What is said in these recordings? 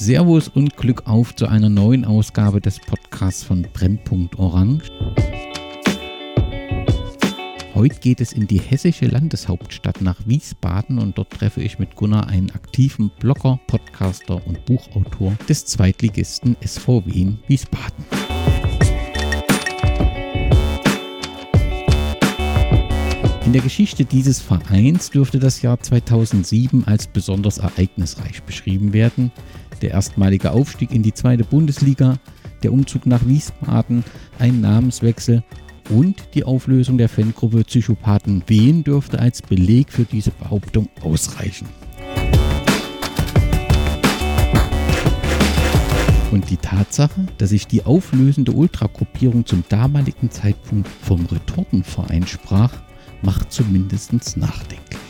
Servus und Glück auf zu einer neuen Ausgabe des Podcasts von Brennpunkt Orange. Heute geht es in die hessische Landeshauptstadt nach Wiesbaden und dort treffe ich mit Gunnar einen aktiven Blogger, Podcaster und Buchautor des Zweitligisten SVW in Wiesbaden. In der Geschichte dieses Vereins dürfte das Jahr 2007 als besonders ereignisreich beschrieben werden. Der erstmalige Aufstieg in die zweite Bundesliga, der Umzug nach Wiesbaden, ein Namenswechsel und die Auflösung der Fangruppe Psychopathen Wien dürfte als Beleg für diese Behauptung ausreichen. Und die Tatsache, dass sich die auflösende Ultragruppierung zum damaligen Zeitpunkt vom Retortenverein sprach, macht zumindest nachdenklich.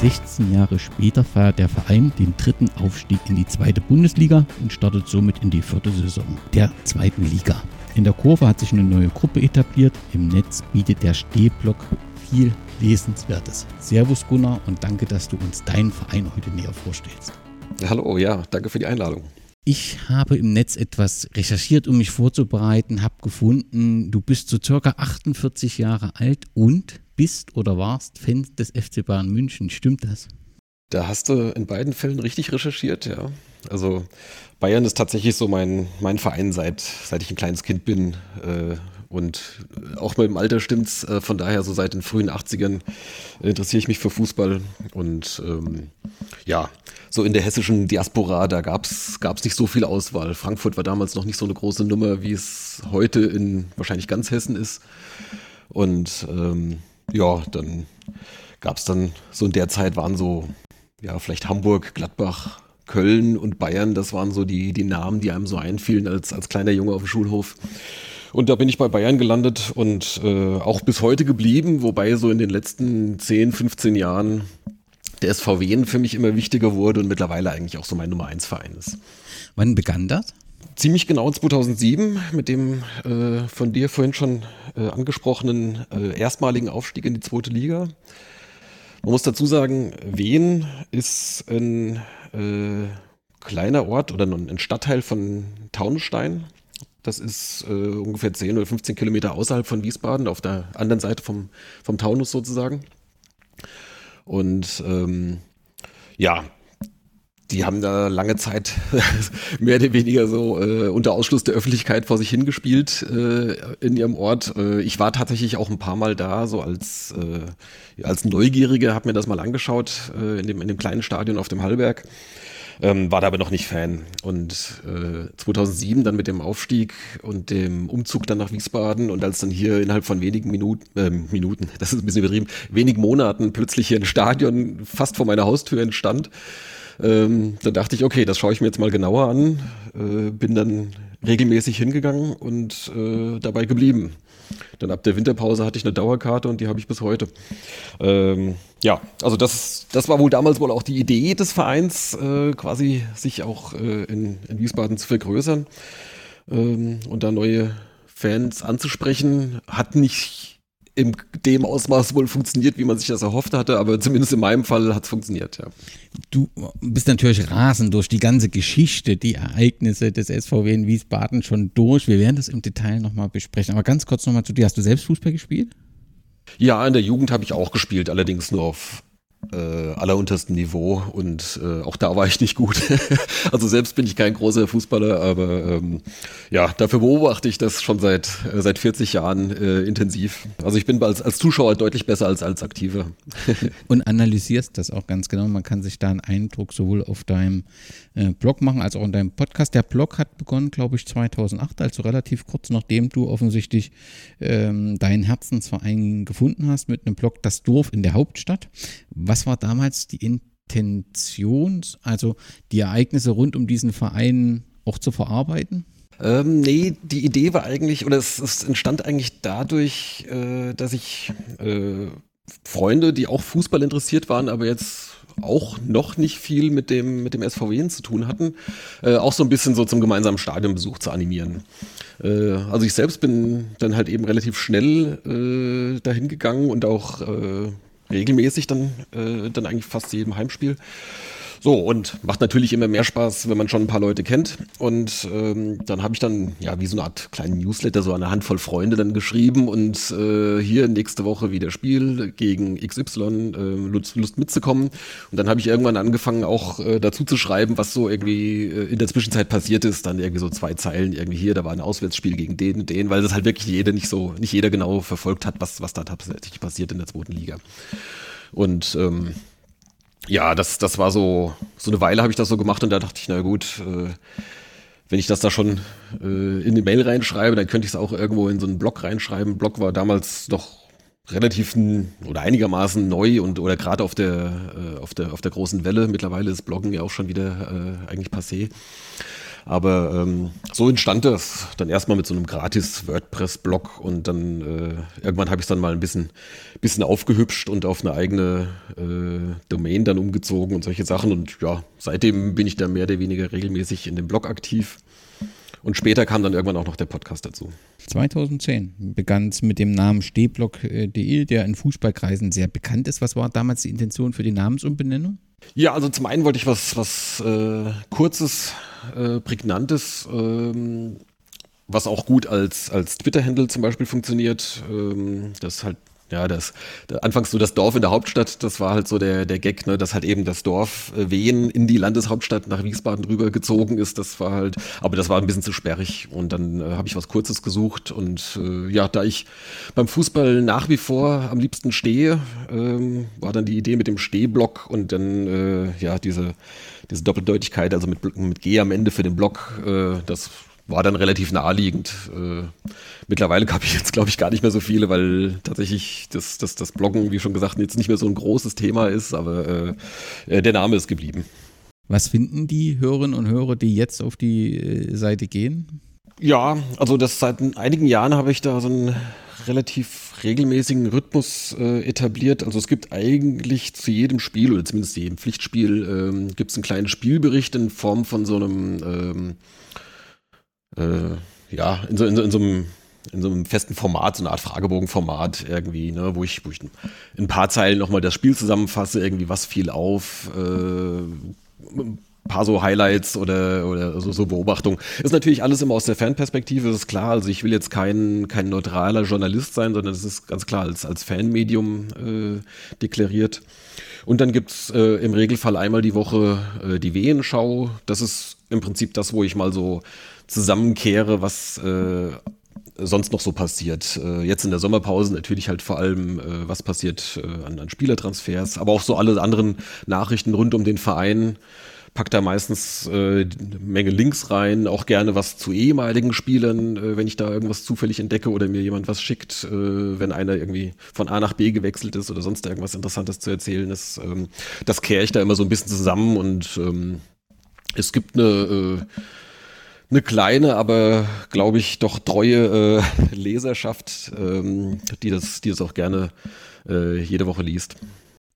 Sechzehn Jahre später feiert der Verein den dritten Aufstieg in die zweite Bundesliga und startet somit in die vierte Saison der zweiten Liga. In der Kurve hat sich eine neue Gruppe etabliert. Im Netz bietet der Stehblock viel Lesenswertes. Servus Gunnar und danke, dass du uns deinen Verein heute näher vorstellst. Hallo, ja, danke für die Einladung. Ich habe im Netz etwas recherchiert, um mich vorzubereiten, habe gefunden, du bist so circa 48 Jahre alt und bist oder warst Fan des FC Bayern München. Stimmt das? Da hast du in beiden Fällen richtig recherchiert, ja. Also Bayern ist tatsächlich so mein, mein Verein seit, seit ich ein kleines Kind bin. Äh, und auch mit dem Alter stimmt's. Äh, von daher, so seit den frühen 80ern interessiere ich mich für Fußball. Und ähm, ja, so in der hessischen Diaspora, da gab's gab's nicht so viel Auswahl. Frankfurt war damals noch nicht so eine große Nummer, wie es heute in wahrscheinlich ganz Hessen ist. Und ähm, ja, dann gab's dann so in der Zeit waren so, ja, vielleicht Hamburg, Gladbach, Köln und Bayern, das waren so die, die Namen, die einem so einfielen als, als kleiner Junge auf dem Schulhof. Und da bin ich bei Bayern gelandet und äh, auch bis heute geblieben, wobei so in den letzten 10, 15 Jahren der SVW für mich immer wichtiger wurde und mittlerweile eigentlich auch so mein Nummer 1 Verein ist. Wann begann das? Ziemlich genau 2007 mit dem äh, von dir vorhin schon äh, angesprochenen äh, erstmaligen Aufstieg in die zweite Liga. Man muss dazu sagen, Wien ist ein äh, kleiner Ort oder ein Stadtteil von Taunusstein. Das ist äh, ungefähr 10 oder 15 Kilometer außerhalb von Wiesbaden, auf der anderen Seite vom, vom Taunus sozusagen. Und ähm, ja, die haben da lange Zeit mehr oder weniger so äh, unter Ausschluss der Öffentlichkeit vor sich hingespielt äh, in ihrem Ort. Äh, ich war tatsächlich auch ein paar Mal da, so als, äh, als Neugierige, habe mir das mal angeschaut äh, in, dem, in dem kleinen Stadion auf dem Hallberg. Ähm, war da aber noch nicht Fan. Und äh, 2007 dann mit dem Aufstieg und dem Umzug dann nach Wiesbaden und als dann hier innerhalb von wenigen Minuten, äh, Minuten, das ist ein bisschen übertrieben, wenigen Monaten plötzlich hier ein Stadion fast vor meiner Haustür entstand, ähm, dann dachte ich, okay, das schaue ich mir jetzt mal genauer an. Äh, bin dann regelmäßig hingegangen und äh, dabei geblieben. Dann ab der Winterpause hatte ich eine Dauerkarte und die habe ich bis heute. Ähm, ja, also das, das war wohl damals wohl auch die Idee des Vereins, äh, quasi sich auch äh, in, in, Wiesbaden zu vergrößern ähm, und da neue Fans anzusprechen. Hat nicht in dem Ausmaß wohl funktioniert, wie man sich das erhofft hatte, aber zumindest in meinem Fall hat es funktioniert, ja. Du bist natürlich rasend durch die ganze Geschichte, die Ereignisse des SVW in Wiesbaden schon durch. Wir werden das im Detail nochmal besprechen. Aber ganz kurz nochmal zu dir. Hast du selbst Fußball gespielt? Ja, in der Jugend habe ich auch gespielt, allerdings nur auf äh, alleruntersten Niveau und äh, auch da war ich nicht gut. also selbst bin ich kein großer Fußballer, aber ähm, ja, dafür beobachte ich das schon seit, äh, seit 40 Jahren äh, intensiv. Also ich bin als, als Zuschauer deutlich besser als als Aktiver. und analysierst das auch ganz genau. Man kann sich da einen Eindruck sowohl auf deinem äh, Blog machen als auch in deinem Podcast. Der Blog hat begonnen, glaube ich, 2008, also relativ kurz nachdem du offensichtlich ähm, deinen Herzensverein gefunden hast mit einem Blog Das Dorf in der Hauptstadt. Was war damals die Intention, also die Ereignisse rund um diesen Verein auch zu verarbeiten? Ähm, nee, die Idee war eigentlich, oder es, es entstand eigentlich dadurch, äh, dass ich äh, Freunde, die auch Fußball interessiert waren, aber jetzt auch noch nicht viel mit dem, mit dem SVW zu tun hatten, äh, auch so ein bisschen so zum gemeinsamen Stadionbesuch zu animieren. Äh, also ich selbst bin dann halt eben relativ schnell äh, dahin gegangen und auch äh, regelmäßig dann, äh, dann eigentlich fast jedem Heimspiel. So, und macht natürlich immer mehr Spaß, wenn man schon ein paar Leute kennt. Und ähm, dann habe ich dann, ja, wie so eine Art kleinen Newsletter, so eine Handvoll Freunde dann geschrieben und äh, hier nächste Woche wieder Spiel gegen XY, äh, Lust, Lust mitzukommen. Und dann habe ich irgendwann angefangen, auch äh, dazu zu schreiben, was so irgendwie äh, in der Zwischenzeit passiert ist. Dann irgendwie so zwei Zeilen irgendwie hier, da war ein Auswärtsspiel gegen den den, weil das halt wirklich jeder nicht so, nicht jeder genau verfolgt hat, was, was da tatsächlich passiert in der zweiten Liga. Und ähm, ja, das, das war so, so eine Weile habe ich das so gemacht und da dachte ich, na gut, äh, wenn ich das da schon äh, in die Mail reinschreibe, dann könnte ich es auch irgendwo in so einen Blog reinschreiben. Blog war damals doch relativ oder einigermaßen neu und oder gerade auf der, äh, auf der auf der großen Welle. Mittlerweile ist Bloggen ja auch schon wieder äh, eigentlich passé. Aber ähm, so entstand das dann erstmal mit so einem gratis WordPress-Blog und dann äh, irgendwann habe ich es dann mal ein bisschen, bisschen aufgehübscht und auf eine eigene äh, Domain dann umgezogen und solche Sachen. Und ja, seitdem bin ich da mehr oder weniger regelmäßig in dem Blog aktiv. Und später kam dann irgendwann auch noch der Podcast dazu. 2010 begann es mit dem Namen Stehblock.de, der in Fußballkreisen sehr bekannt ist. Was war damals die Intention für die Namensumbenennung? Ja, also zum einen wollte ich was, was äh, Kurzes, äh, Prägnantes, ähm, was auch gut als, als Twitter-Handle zum Beispiel funktioniert. Ähm, das halt ja, das, anfangs so das Dorf in der Hauptstadt, das war halt so der, der Gag, ne, dass halt eben das Dorf äh, Wehen in die Landeshauptstadt nach Wiesbaden rüber gezogen ist. Das war halt, aber das war ein bisschen zu sperrig. Und dann äh, habe ich was Kurzes gesucht. Und äh, ja, da ich beim Fußball nach wie vor am liebsten stehe, ähm, war dann die Idee mit dem Stehblock und dann äh, ja diese, diese Doppeldeutigkeit, also mit, mit G am Ende für den Block, äh, das war dann relativ naheliegend. Äh, mittlerweile habe ich jetzt, glaube ich, gar nicht mehr so viele, weil tatsächlich das, das, das Bloggen, wie schon gesagt, jetzt nicht mehr so ein großes Thema ist, aber äh, äh, der Name ist geblieben. Was finden die Hörerinnen und Hörer, die jetzt auf die äh, Seite gehen? Ja, also das seit einigen Jahren habe ich da so einen relativ regelmäßigen Rhythmus äh, etabliert. Also es gibt eigentlich zu jedem Spiel oder zumindest jedem Pflichtspiel ähm, gibt es einen kleinen Spielbericht in Form von so einem ähm, äh, ja, in so, in, so, in so einem in so einem festen Format, so eine Art Fragebogenformat irgendwie, ne, wo ich, wo ich in ein paar Zeilen nochmal das Spiel zusammenfasse, irgendwie was fiel auf, äh, ein paar so Highlights oder, oder so, so Beobachtungen. Ist natürlich alles immer aus der Fanperspektive, ist klar. Also ich will jetzt kein, kein neutraler Journalist sein, sondern es ist ganz klar als, als Fanmedium äh, deklariert. Und dann gibt's äh, im Regelfall einmal die Woche äh, die Wehenschau. Das ist im Prinzip das, wo ich mal so zusammenkehre, was äh, sonst noch so passiert. Äh, jetzt in der Sommerpause natürlich halt vor allem, äh, was passiert äh, an, an, Spielertransfers, aber auch so alle anderen Nachrichten rund um den Verein. Packt da meistens äh, eine Menge Links rein, auch gerne was zu ehemaligen Spielern, äh, wenn ich da irgendwas zufällig entdecke oder mir jemand was schickt, äh, wenn einer irgendwie von A nach B gewechselt ist oder sonst irgendwas Interessantes zu erzählen ist. Ähm, das kehre ich da immer so ein bisschen zusammen und ähm, es gibt eine eine kleine, aber glaube ich doch treue äh, Leserschaft, ähm, die, das, die das auch gerne äh, jede Woche liest.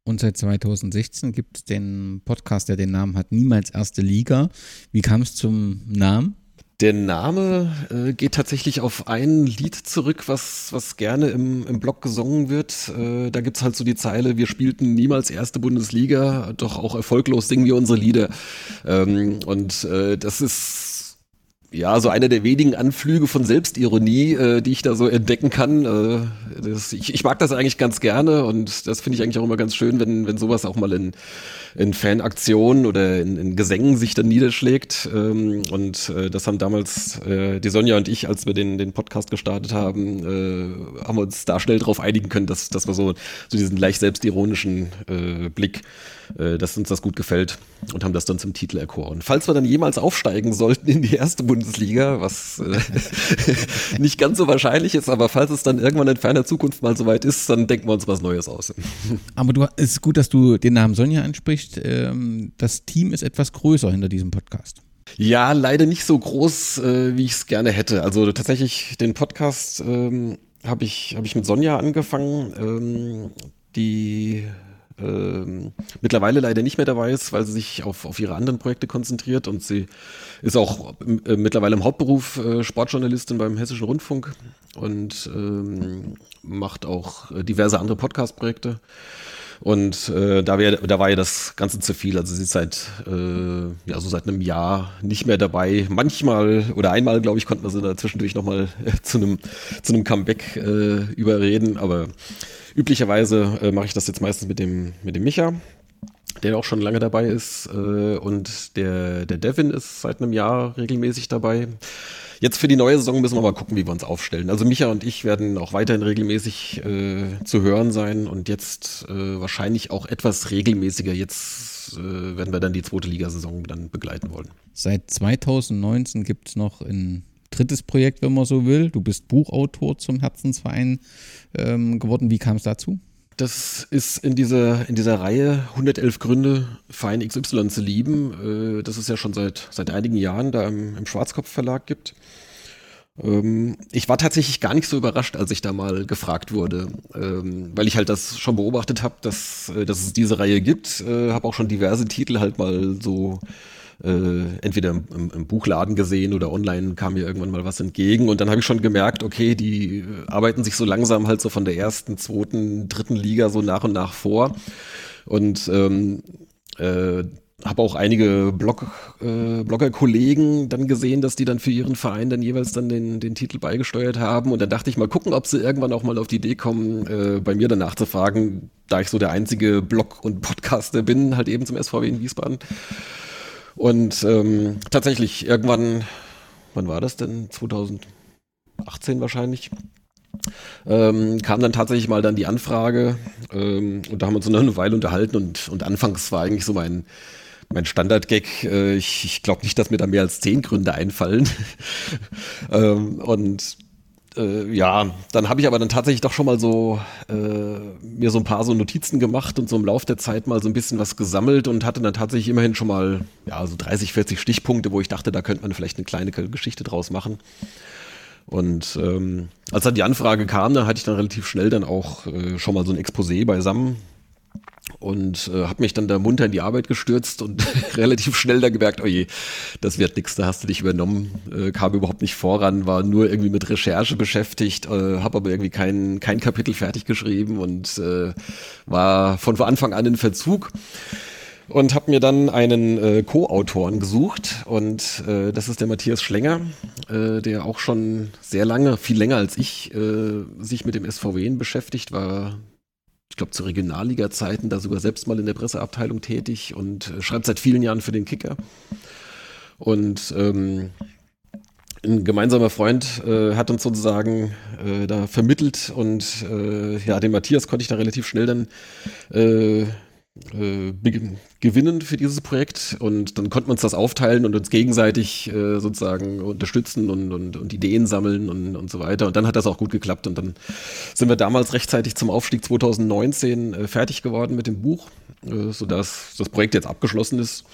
Und seit 2016 gibt es den Podcast, der den Namen hat, Niemals Erste Liga. Wie kam es zum Namen? Der Name äh, geht tatsächlich auf ein Lied zurück, was, was gerne im, im Blog gesungen wird. Äh, da gibt's halt so die Zeile, wir spielten niemals erste Bundesliga, doch auch erfolglos singen wir unsere Lieder. Ähm, und äh, das ist ja, so einer der wenigen Anflüge von Selbstironie, äh, die ich da so entdecken kann. Äh, das, ich, ich mag das eigentlich ganz gerne und das finde ich eigentlich auch immer ganz schön, wenn, wenn sowas auch mal in, in Fanaktionen oder in, in Gesängen sich dann niederschlägt. Ähm, und äh, das haben damals äh, die Sonja und ich, als wir den, den Podcast gestartet haben, äh, haben wir uns da schnell drauf einigen können, dass, dass wir so, so diesen leicht selbstironischen äh, Blick dass uns das gut gefällt und haben das dann zum Titel erkoren. Falls wir dann jemals aufsteigen sollten in die erste Bundesliga, was äh, nicht ganz so wahrscheinlich ist, aber falls es dann irgendwann in ferner Zukunft mal soweit ist, dann denken wir uns was Neues aus. Aber du, es ist gut, dass du den Namen Sonja ansprichst. Ähm, das Team ist etwas größer hinter diesem Podcast. Ja, leider nicht so groß, äh, wie ich es gerne hätte. Also tatsächlich den Podcast ähm, habe ich, hab ich mit Sonja angefangen. Ähm, die ähm, mittlerweile leider nicht mehr dabei ist, weil sie sich auf, auf ihre anderen Projekte konzentriert und sie ist auch äh, mittlerweile im Hauptberuf äh, Sportjournalistin beim Hessischen Rundfunk und ähm, macht auch äh, diverse andere Podcast-Projekte. Und äh, da, wär, da war ja das Ganze zu viel. Also sie ist seit, äh, ja, so seit einem Jahr nicht mehr dabei. Manchmal oder einmal, glaube ich, konnten wir sie da zwischendurch nochmal äh, zu einem zu Comeback äh, überreden. Aber üblicherweise äh, mache ich das jetzt meistens mit dem, mit dem Micha, der auch schon lange dabei ist. Äh, und der, der Devin ist seit einem Jahr regelmäßig dabei. Jetzt für die neue Saison müssen wir mal gucken, wie wir uns aufstellen. Also Micha und ich werden auch weiterhin regelmäßig äh, zu hören sein und jetzt äh, wahrscheinlich auch etwas regelmäßiger. Jetzt äh, werden wir dann die zweite Ligasaison dann begleiten wollen. Seit 2019 gibt es noch ein drittes Projekt, wenn man so will. Du bist Buchautor zum Herzensverein ähm, geworden. Wie kam es dazu? Das ist in dieser, in dieser Reihe 111 Gründe, Verein XY zu lieben, äh, das es ja schon seit, seit einigen Jahren da im, im Schwarzkopf Verlag gibt. Ähm, ich war tatsächlich gar nicht so überrascht, als ich da mal gefragt wurde, ähm, weil ich halt das schon beobachtet habe, dass, äh, dass es diese Reihe gibt. Äh, habe auch schon diverse Titel halt mal so äh, entweder im, im, Buchladen gesehen oder online kam mir irgendwann mal was entgegen und dann habe ich schon gemerkt, okay, die äh, arbeiten sich so langsam halt so von der ersten, zweiten, dritten Liga so nach und nach vor und ähm, äh, habe auch einige Blog, äh, Blogger-Kollegen dann gesehen, dass die dann für ihren Verein dann jeweils dann den, den Titel beigesteuert haben. Und dann dachte ich mal gucken, ob sie irgendwann auch mal auf die Idee kommen, äh, bei mir danach zu fragen, da ich so der einzige Blog- und Podcaster bin, halt eben zum SVW in Wiesbaden. Und ähm, tatsächlich, irgendwann, wann war das denn? 2018 wahrscheinlich. Ähm, kam dann tatsächlich mal dann die Anfrage ähm, und da haben wir uns eine Weile unterhalten und, und anfangs war eigentlich so mein, mein Standard-Gag. Äh, ich ich glaube nicht, dass mir da mehr als zehn Gründe einfallen. ähm, und äh, ja, dann habe ich aber dann tatsächlich doch schon mal so äh, mir so ein paar so Notizen gemacht und so im Laufe der Zeit mal so ein bisschen was gesammelt und hatte dann tatsächlich immerhin schon mal ja so 30, 40 Stichpunkte, wo ich dachte, da könnte man vielleicht eine kleine Geschichte draus machen. Und ähm, als dann die Anfrage kam, da hatte ich dann relativ schnell dann auch äh, schon mal so ein Exposé beisammen und äh, habe mich dann da munter in die Arbeit gestürzt und relativ schnell da gemerkt, oh je, das wird nichts, da hast du dich übernommen, äh, kam überhaupt nicht voran, war nur irgendwie mit Recherche beschäftigt, äh, habe aber irgendwie kein, kein Kapitel fertig geschrieben und äh, war von Anfang an in Verzug und habe mir dann einen äh, Co-Autoren gesucht und äh, das ist der Matthias Schlenger, äh, der auch schon sehr lange, viel länger als ich, äh, sich mit dem SVW beschäftigt, war ich glaube, zu Regionalliga-Zeiten da sogar selbst mal in der Presseabteilung tätig und äh, schreibt seit vielen Jahren für den Kicker. Und ähm, ein gemeinsamer Freund äh, hat uns sozusagen äh, da vermittelt und äh, ja, den Matthias konnte ich da relativ schnell dann äh, gewinnen für dieses Projekt und dann konnten wir uns das aufteilen und uns gegenseitig äh, sozusagen unterstützen und, und, und Ideen sammeln und, und so weiter. Und dann hat das auch gut geklappt und dann sind wir damals rechtzeitig zum Aufstieg 2019 äh, fertig geworden mit dem Buch, äh, sodass das Projekt jetzt abgeschlossen ist.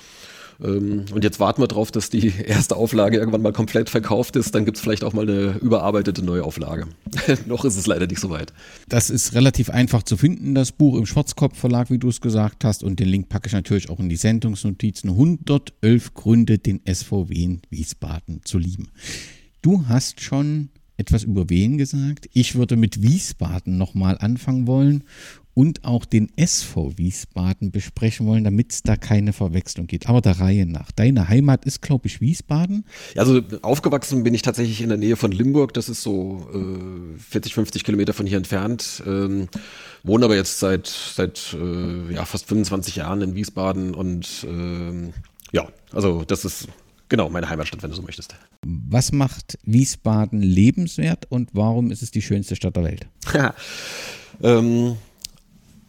Ähm, und jetzt warten wir darauf, dass die erste Auflage irgendwann mal komplett verkauft ist. Dann gibt es vielleicht auch mal eine überarbeitete Neuauflage. Noch ist es leider nicht so weit. Das ist relativ einfach zu finden, das Buch im Schwarzkopf Verlag, wie du es gesagt hast. Und den Link packe ich natürlich auch in die Sendungsnotizen. 111 Gründe, den SVW in Wiesbaden zu lieben. Du hast schon etwas über Wen gesagt. Ich würde mit Wiesbaden nochmal anfangen wollen und auch den SV Wiesbaden besprechen wollen, damit es da keine Verwechslung gibt. Aber der Reihe nach. Deine Heimat ist, glaube ich, Wiesbaden? Also aufgewachsen bin ich tatsächlich in der Nähe von Limburg. Das ist so äh, 40, 50 Kilometer von hier entfernt. Ähm, wohne aber jetzt seit, seit äh, ja, fast 25 Jahren in Wiesbaden und ähm, ja, also das ist genau meine Heimatstadt, wenn du so möchtest. Was macht Wiesbaden lebenswert und warum ist es die schönste Stadt der Welt? ähm,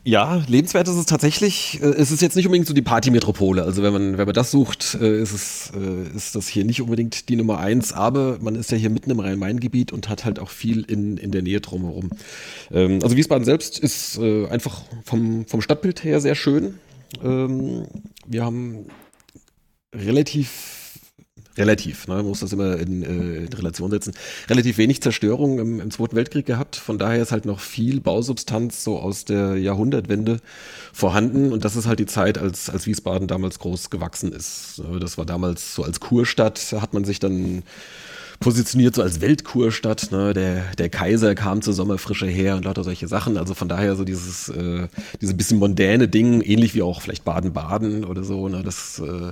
ja, lebenswert ist es tatsächlich. Äh, es ist jetzt nicht unbedingt so die Partymetropole. Also wenn man, wenn man das sucht, äh, ist es, äh, ist das hier nicht unbedingt die Nummer eins. Aber man ist ja hier mitten im Rhein-Main-Gebiet und hat halt auch viel in, in der Nähe drumherum. Ähm, also Wiesbaden selbst ist einfach vom, vom Stadtbild her sehr schön. Ähm, wir haben relativ relativ, ne, man muss das immer in, äh, in Relation setzen, relativ wenig Zerstörung im, im, Zweiten Weltkrieg gehabt. Von daher ist halt noch viel Bausubstanz so aus der Jahrhundertwende vorhanden. Und das ist halt die Zeit, als, als Wiesbaden damals groß gewachsen ist. Das war damals so als Kurstadt, hat man sich dann positioniert so als Weltkurstadt. Ne? Der, der Kaiser kam zur Sommerfrische her und lauter solche Sachen. Also von daher so dieses, äh, diese bisschen mondäne Ding, ähnlich wie auch vielleicht Baden-Baden oder so. Ne? Das äh,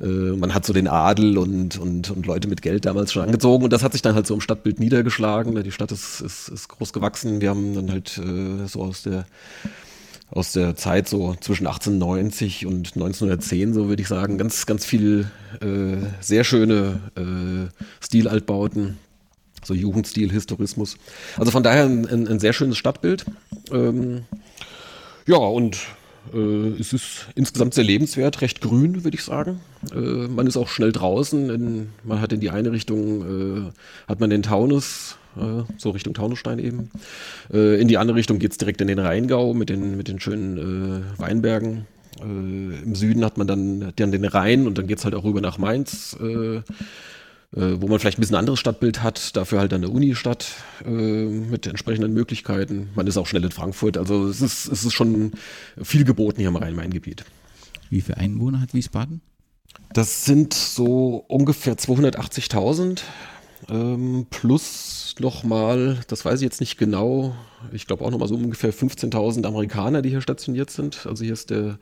äh, man hat so den Adel und, und, und Leute mit Geld damals schon angezogen und das hat sich dann halt so im Stadtbild niedergeschlagen. Die Stadt ist, ist, ist groß gewachsen. Wir haben dann halt äh, so aus der aus der Zeit so zwischen 1890 und 1910, so würde ich sagen, ganz, ganz viel äh, sehr schöne äh, Stilaltbauten, so Jugendstil, Historismus. Also von daher ein, ein, sehr schönes Stadtbild. Ähm, ja, und es ist insgesamt sehr lebenswert, recht grün, würde ich sagen. Äh, man ist auch schnell draußen. In, man hat in die eine Richtung, äh, hat man den Taunus, äh, so Richtung Taunusstein eben. Äh, in die andere Richtung geht es direkt in den Rheingau mit den, mit den schönen äh, Weinbergen. Im Süden hat man dann, dann den Rhein und dann geht es halt auch rüber nach Mainz äh, wo man vielleicht ein bisschen anderes Stadtbild hat, dafür halt eine Unistadt äh, mit entsprechenden Möglichkeiten. Man ist auch schnell in Frankfurt, also es ist, es ist schon viel geboten hier im Rhein-Main-Gebiet. Wie viele Einwohner hat Wiesbaden? Das sind so ungefähr 280.000 ähm, plus nochmal, das weiß ich jetzt nicht genau, ich glaube auch nochmal so ungefähr 15.000 Amerikaner, die hier stationiert sind. Also hier ist der,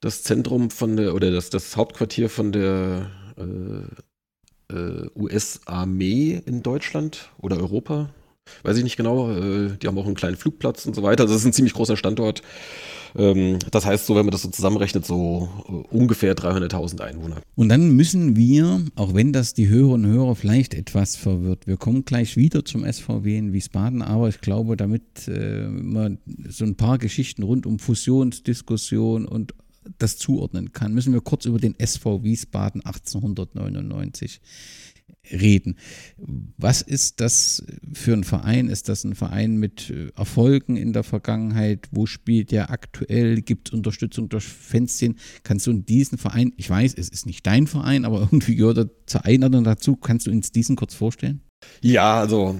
das Zentrum von der, oder das, das Hauptquartier von der äh, US-Armee in Deutschland oder Europa. Weiß ich nicht genau. Äh, die haben auch einen kleinen Flugplatz und so weiter. Also das ist ein ziemlich großer Standort. Ähm, das heißt, so wenn man das so zusammenrechnet, so äh, ungefähr 300.000 Einwohner. Und dann müssen wir, auch wenn das die Hörerinnen und Hörer vielleicht etwas verwirrt, wir kommen gleich wieder zum SVW in Wiesbaden, aber ich glaube, damit äh, man so ein paar Geschichten rund um Fusionsdiskussion und das zuordnen kann, müssen wir kurz über den SV Wiesbaden 1899 reden. Was ist das für ein Verein? Ist das ein Verein mit äh, Erfolgen in der Vergangenheit? Wo spielt der aktuell? Gibt es Unterstützung durch Fanszenen? Kannst du in diesen Verein, ich weiß, es ist nicht dein Verein, aber irgendwie gehört er zur Einladung dazu. Kannst du uns diesen kurz vorstellen? Ja, also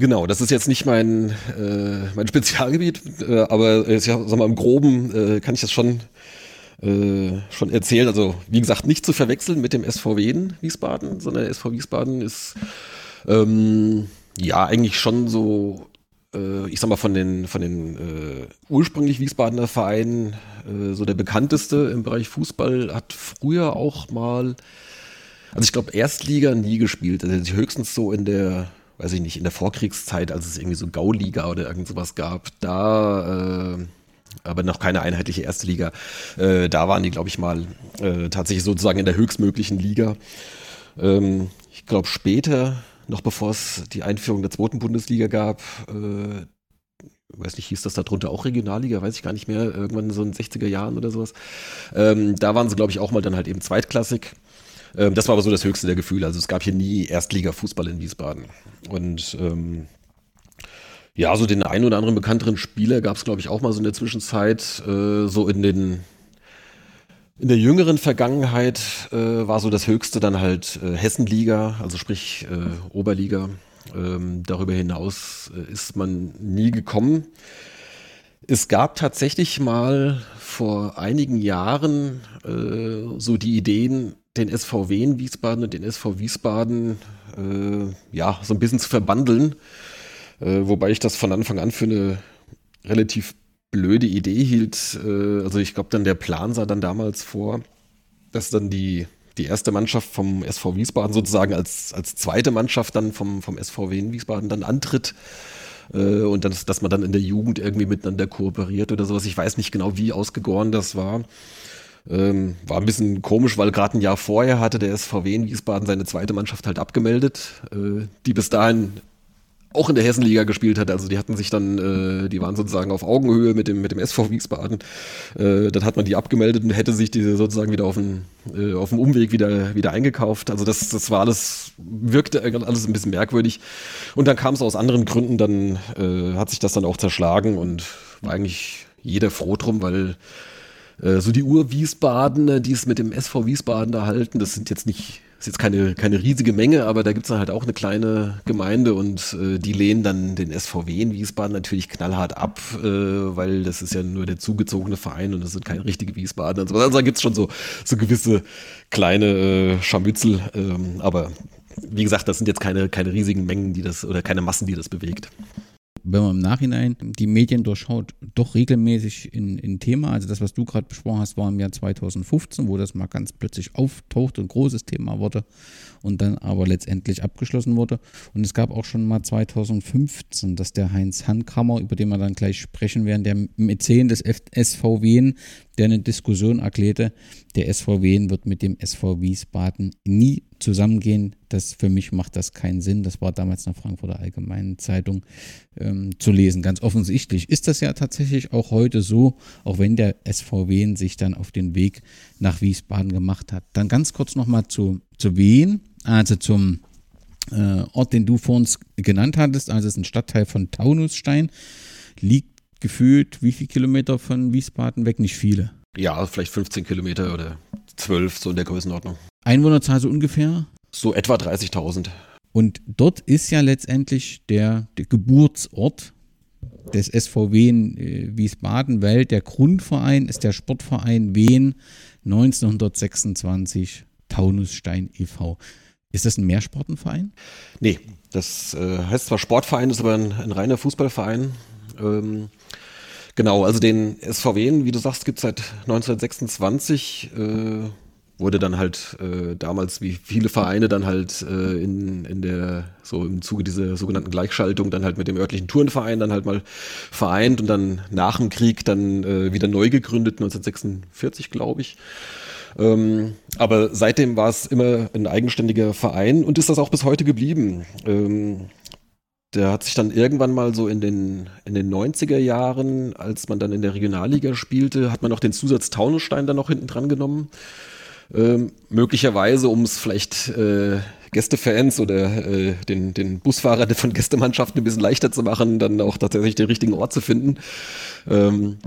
Genau, das ist jetzt nicht mein, äh, mein Spezialgebiet, äh, aber äh, sag mal, im Groben äh, kann ich das schon, äh, schon erzählen. Also wie gesagt, nicht zu verwechseln mit dem SVW in Wiesbaden, sondern der SV Wiesbaden ist ähm, ja eigentlich schon so, äh, ich sag mal, von den, von den äh, ursprünglich Wiesbadener Vereinen äh, so der bekannteste im Bereich Fußball, hat früher auch mal, also ich glaube Erstliga nie gespielt, also höchstens so in der weiß ich nicht, in der Vorkriegszeit, als es irgendwie so Gauliga oder irgend sowas gab, da, äh, aber noch keine einheitliche erste Liga, äh, da waren die, glaube ich, mal äh, tatsächlich sozusagen in der höchstmöglichen Liga. Ähm, ich glaube, später, noch bevor es die Einführung der zweiten Bundesliga gab, äh, weiß nicht, hieß das darunter auch Regionalliga, weiß ich gar nicht mehr, irgendwann so in den 60er Jahren oder sowas. Ähm, da waren sie, glaube ich, auch mal dann halt eben zweitklassig. Ähm, das war aber so das höchste der Gefühle. Also es gab hier nie Erstliga-Fußball in Wiesbaden. Und ähm, ja, so den einen oder anderen bekannteren Spieler gab es, glaube ich, auch mal so in der Zwischenzeit. Äh, so in den in der jüngeren Vergangenheit äh, war so das höchste dann halt äh, Hessenliga, also sprich äh, Oberliga. Ähm, darüber hinaus äh, ist man nie gekommen. Es gab tatsächlich mal vor einigen Jahren äh, so die Ideen, den SVW in Wiesbaden und den SV Wiesbaden äh, ja so ein bisschen zu verbandeln. Äh, wobei ich das von Anfang an für eine relativ blöde Idee hielt. Äh, also ich glaube dann der Plan sah dann damals vor, dass dann die, die erste Mannschaft vom SV Wiesbaden sozusagen als, als zweite Mannschaft dann vom, vom SVW in Wiesbaden dann antritt äh, und dann, dass man dann in der Jugend irgendwie miteinander kooperiert oder sowas. Ich weiß nicht genau, wie ausgegoren das war. Ähm, war ein bisschen komisch, weil gerade ein Jahr vorher hatte der SVW in Wiesbaden seine zweite Mannschaft halt abgemeldet, äh, die bis dahin auch in der Hessenliga gespielt hat. Also die hatten sich dann, äh, die waren sozusagen auf Augenhöhe mit dem, mit dem SV Wiesbaden. Äh, dann hat man die abgemeldet und hätte sich die sozusagen wieder auf dem, äh, auf dem Umweg wieder, wieder eingekauft. Also das, das war alles, wirkte alles ein bisschen merkwürdig. Und dann kam es aus anderen Gründen, dann äh, hat sich das dann auch zerschlagen und war eigentlich jeder froh drum, weil äh, so die Ur-Wiesbadener, die es mit dem SV Wiesbaden da halten, das sind jetzt nicht, ist jetzt keine, keine riesige Menge, aber da gibt es dann halt auch eine kleine Gemeinde und äh, die lehnen dann den SVW in Wiesbaden natürlich knallhart ab, äh, weil das ist ja nur der zugezogene Verein und das sind keine richtige Wiesbaden. Also, also da gibt es schon so, so gewisse kleine äh, Scharmützel, ähm, aber wie gesagt, das sind jetzt keine, keine riesigen Mengen, die das oder keine Massen, die das bewegt wenn man im Nachhinein die Medien durchschaut, doch regelmäßig in, in Thema. Also das, was du gerade besprochen hast, war im Jahr 2015, wo das mal ganz plötzlich auftaucht und großes Thema wurde und dann aber letztendlich abgeschlossen wurde. Und es gab auch schon mal 2015, dass der Heinz Handkammer, über den wir dann gleich sprechen werden, der Mäzen des SVW, der eine Diskussion erklärte, der SVW wird mit dem SV Wiesbaden nie zusammengehen. Das für mich macht das keinen Sinn. Das war damals in der Frankfurter Allgemeinen Zeitung ähm, zu lesen. Ganz offensichtlich ist das ja tatsächlich auch heute so, auch wenn der SVW sich dann auf den Weg nach Wiesbaden gemacht hat. Dann ganz kurz nochmal zu, zu Wien, also zum äh, Ort, den du vor uns genannt hattest. Also es ist ein Stadtteil von Taunusstein. Liegt gefühlt wie viele Kilometer von Wiesbaden weg? Nicht viele. Ja, vielleicht 15 Kilometer oder 12, so in der Größenordnung. Einwohnerzahl so ungefähr? So etwa 30.000. Und dort ist ja letztendlich der, der Geburtsort des SVW in äh, Wiesbaden, weil der Grundverein ist der Sportverein Wien 1926 Taunusstein e.V. Ist das ein Mehrsportenverein? Nee, das äh, heißt zwar Sportverein, ist aber ein, ein reiner Fußballverein. Ähm, genau, also den SVW, wie du sagst, gibt es seit 1926. Äh, wurde dann halt äh, damals wie viele Vereine dann halt äh, in, in der, so im Zuge dieser sogenannten Gleichschaltung dann halt mit dem örtlichen Turnverein dann halt mal vereint und dann nach dem Krieg dann äh, wieder neu gegründet, 1946 glaube ich. Ähm, aber seitdem war es immer ein eigenständiger Verein und ist das auch bis heute geblieben. Ähm, der hat sich dann irgendwann mal so in den, in den 90er Jahren, als man dann in der Regionalliga spielte, hat man auch den Zusatz Taunusstein dann noch hinten dran genommen. Ähm, möglicherweise, um es vielleicht äh, Gästefans oder äh, den, den Busfahrer von Gästemannschaften ein bisschen leichter zu machen, dann auch tatsächlich den richtigen Ort zu finden. Ähm,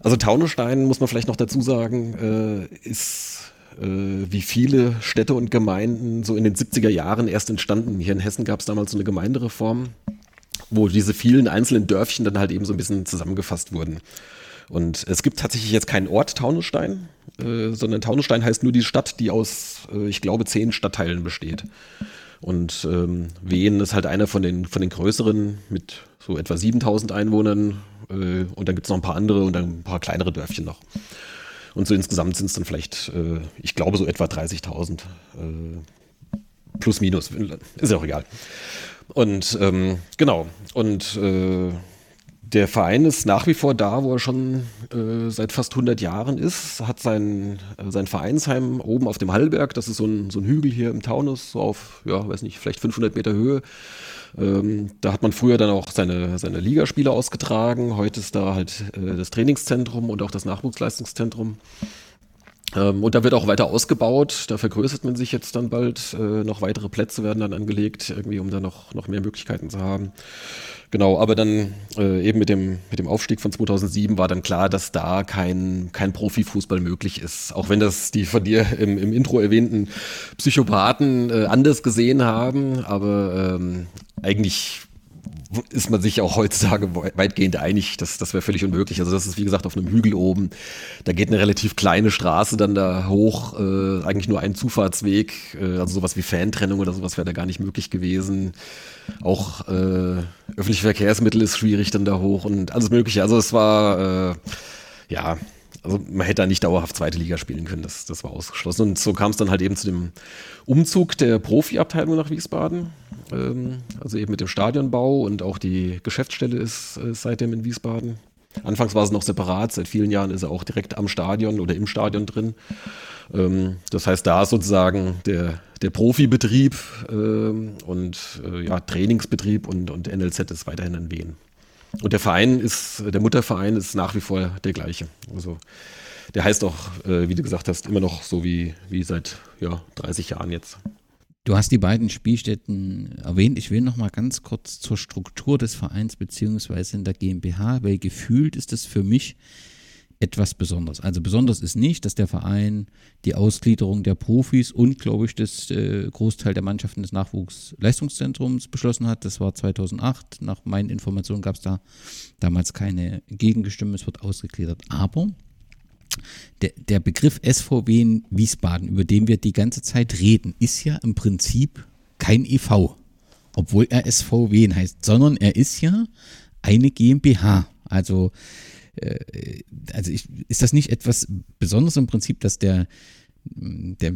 also Taunusstein, muss man vielleicht noch dazu sagen, äh, ist äh, wie viele Städte und Gemeinden so in den 70er Jahren erst entstanden. Hier in Hessen gab es damals so eine Gemeindereform, wo diese vielen einzelnen Dörfchen dann halt eben so ein bisschen zusammengefasst wurden. Und es gibt tatsächlich jetzt keinen Ort Taunusstein, äh, sondern Taunusstein heißt nur die Stadt, die aus, äh, ich glaube, zehn Stadtteilen besteht. Und ähm, Wien ist halt einer von den, von den größeren mit so etwa 7000 Einwohnern. Äh, und dann gibt es noch ein paar andere und dann ein paar kleinere Dörfchen noch. Und so insgesamt sind es dann vielleicht, äh, ich glaube, so etwa 30.000. Äh, plus, minus, ist ja auch egal. Und ähm, genau, und äh, der Verein ist nach wie vor da, wo er schon äh, seit fast 100 Jahren ist, hat sein, äh, sein Vereinsheim oben auf dem Hallberg, das ist so ein, so ein Hügel hier im Taunus, so auf, ja, weiß nicht, vielleicht 500 Meter Höhe. Ähm, da hat man früher dann auch seine, seine Ligaspiele ausgetragen. Heute ist da halt äh, das Trainingszentrum und auch das Nachwuchsleistungszentrum. Ähm, und da wird auch weiter ausgebaut. Da vergrößert man sich jetzt dann bald. Äh, noch weitere Plätze werden dann angelegt, irgendwie, um da noch, noch mehr Möglichkeiten zu haben. Genau, aber dann äh, eben mit dem, mit dem Aufstieg von 2007 war dann klar, dass da kein, kein Profifußball möglich ist. Auch wenn das die von dir im, im Intro erwähnten Psychopathen äh, anders gesehen haben, aber ähm, eigentlich ist man sich auch heutzutage weitgehend einig, dass das wäre völlig unmöglich. Also das ist wie gesagt auf einem Hügel oben. Da geht eine relativ kleine Straße dann da hoch, äh, eigentlich nur ein Zufahrtsweg. Äh, also sowas wie Fantrennung oder sowas wäre da gar nicht möglich gewesen. Auch äh, öffentliche Verkehrsmittel ist schwierig dann da hoch und alles Mögliche. Also es war äh, ja also man hätte da nicht dauerhaft zweite Liga spielen können, das, das war ausgeschlossen. Und so kam es dann halt eben zu dem Umzug der Profiabteilung nach Wiesbaden, ähm, also eben mit dem Stadionbau und auch die Geschäftsstelle ist äh, seitdem in Wiesbaden. Anfangs war es noch separat, seit vielen Jahren ist er auch direkt am Stadion oder im Stadion drin. Ähm, das heißt, da ist sozusagen der, der Profibetrieb ähm, und äh, ja, Trainingsbetrieb und, und NLZ ist weiterhin in Wien. Und der Verein ist, der Mutterverein ist nach wie vor der gleiche. Also der heißt auch, äh, wie du gesagt hast, immer noch so wie, wie seit ja, 30 Jahren jetzt. Du hast die beiden Spielstätten erwähnt. Ich will noch mal ganz kurz zur Struktur des Vereins beziehungsweise in der GmbH, weil gefühlt ist es für mich etwas Besonderes. Also besonders ist nicht, dass der Verein die Ausgliederung der Profis und, glaube ich, das äh, Großteil der Mannschaften des Nachwuchsleistungszentrums beschlossen hat. Das war 2008. Nach meinen Informationen gab es da damals keine Gegenstimme. Es wird ausgegliedert. Aber der, der Begriff SVW in Wiesbaden, über den wir die ganze Zeit reden, ist ja im Prinzip kein EV, obwohl er SVW heißt, sondern er ist ja eine GmbH. Also, also ich, ist das nicht etwas Besonderes im Prinzip, dass der der,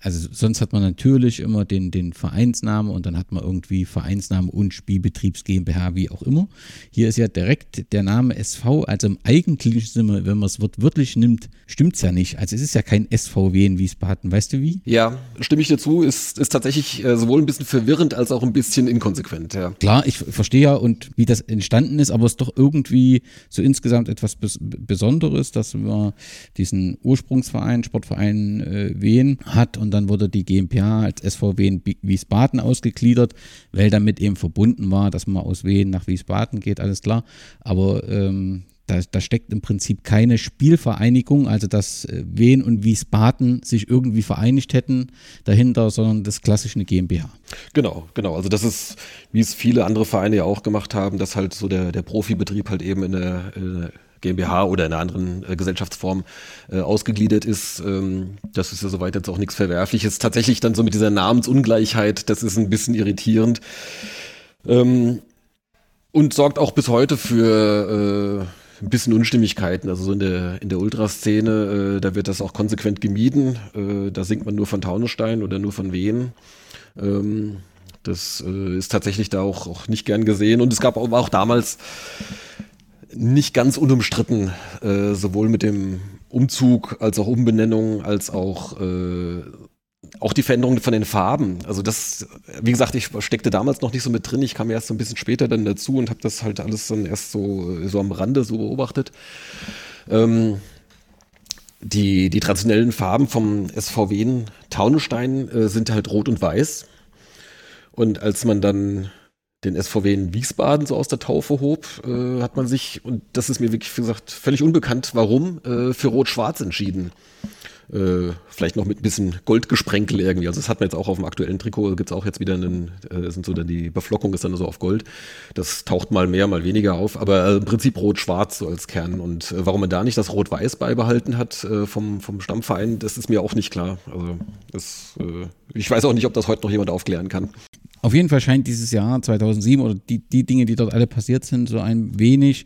also sonst hat man natürlich immer den, den Vereinsnamen und dann hat man irgendwie Vereinsnamen und Spielbetriebs GmbH, wie auch immer. Hier ist ja direkt der Name SV, also im eigentlichen Sinne, wenn man es wörtlich nimmt, stimmt es ja nicht. Also es ist ja kein SVW in Wiesbaden, weißt du wie? Ja, stimme ich dir zu, ist, ist tatsächlich äh, sowohl ein bisschen verwirrend als auch ein bisschen inkonsequent, ja. Klar, ich verstehe ja und wie das entstanden ist, aber es ist doch irgendwie so insgesamt etwas Bes Besonderes, dass wir diesen Ursprungsverein, Sportverein äh, Wien hat und dann wurde die GmbH als SVW in Wiesbaden ausgegliedert, weil damit eben verbunden war, dass man aus Wien nach Wiesbaden geht, alles klar. Aber ähm, da, da, steckt im Prinzip keine Spielvereinigung, also dass äh, Wien und Wiesbaden sich irgendwie vereinigt hätten dahinter, sondern das klassische GmbH. Genau, genau. Also das ist, wie es viele andere Vereine ja auch gemacht haben, dass halt so der, der Profibetrieb halt eben in der, in der GmbH oder in einer anderen äh, Gesellschaftsform äh, ausgegliedert ist. Ähm, das ist ja soweit jetzt auch nichts Verwerfliches. Tatsächlich dann so mit dieser Namensungleichheit, das ist ein bisschen irritierend. Ähm, und sorgt auch bis heute für äh, ein bisschen Unstimmigkeiten. Also so in der, in der Ultraszene, äh, da wird das auch konsequent gemieden. Äh, da singt man nur von Taunusstein oder nur von Wehen. Ähm, das äh, ist tatsächlich da auch, auch nicht gern gesehen. Und es gab auch, auch damals nicht ganz unumstritten, äh, sowohl mit dem Umzug als auch Umbenennung, als auch, äh, auch die Veränderung von den Farben. Also das, wie gesagt, ich steckte damals noch nicht so mit drin. Ich kam erst so ein bisschen später dann dazu und habe das halt alles dann erst so, so am Rande so beobachtet. Ähm, die, die traditionellen Farben vom SVW Taunusstein äh, sind halt rot und weiß. Und als man dann den SVW in Wiesbaden so aus der Taufe hob, äh, hat man sich, und das ist mir wirklich, wie gesagt, völlig unbekannt, warum, äh, für Rot-Schwarz entschieden. Äh, vielleicht noch mit ein bisschen Goldgesprenkel irgendwie. Also das hat man jetzt auch auf dem aktuellen Trikot, gibt es auch jetzt wieder einen, äh, sind so dann die Beflockung ist dann so auf Gold. Das taucht mal mehr, mal weniger auf, aber äh, im Prinzip Rot-Schwarz so als Kern. Und äh, warum man da nicht das Rot-Weiß beibehalten hat äh, vom, vom Stammverein, das ist mir auch nicht klar. Also das, äh, ich weiß auch nicht, ob das heute noch jemand aufklären kann. Auf jeden Fall scheint dieses Jahr 2007 oder die, die Dinge, die dort alle passiert sind, so ein wenig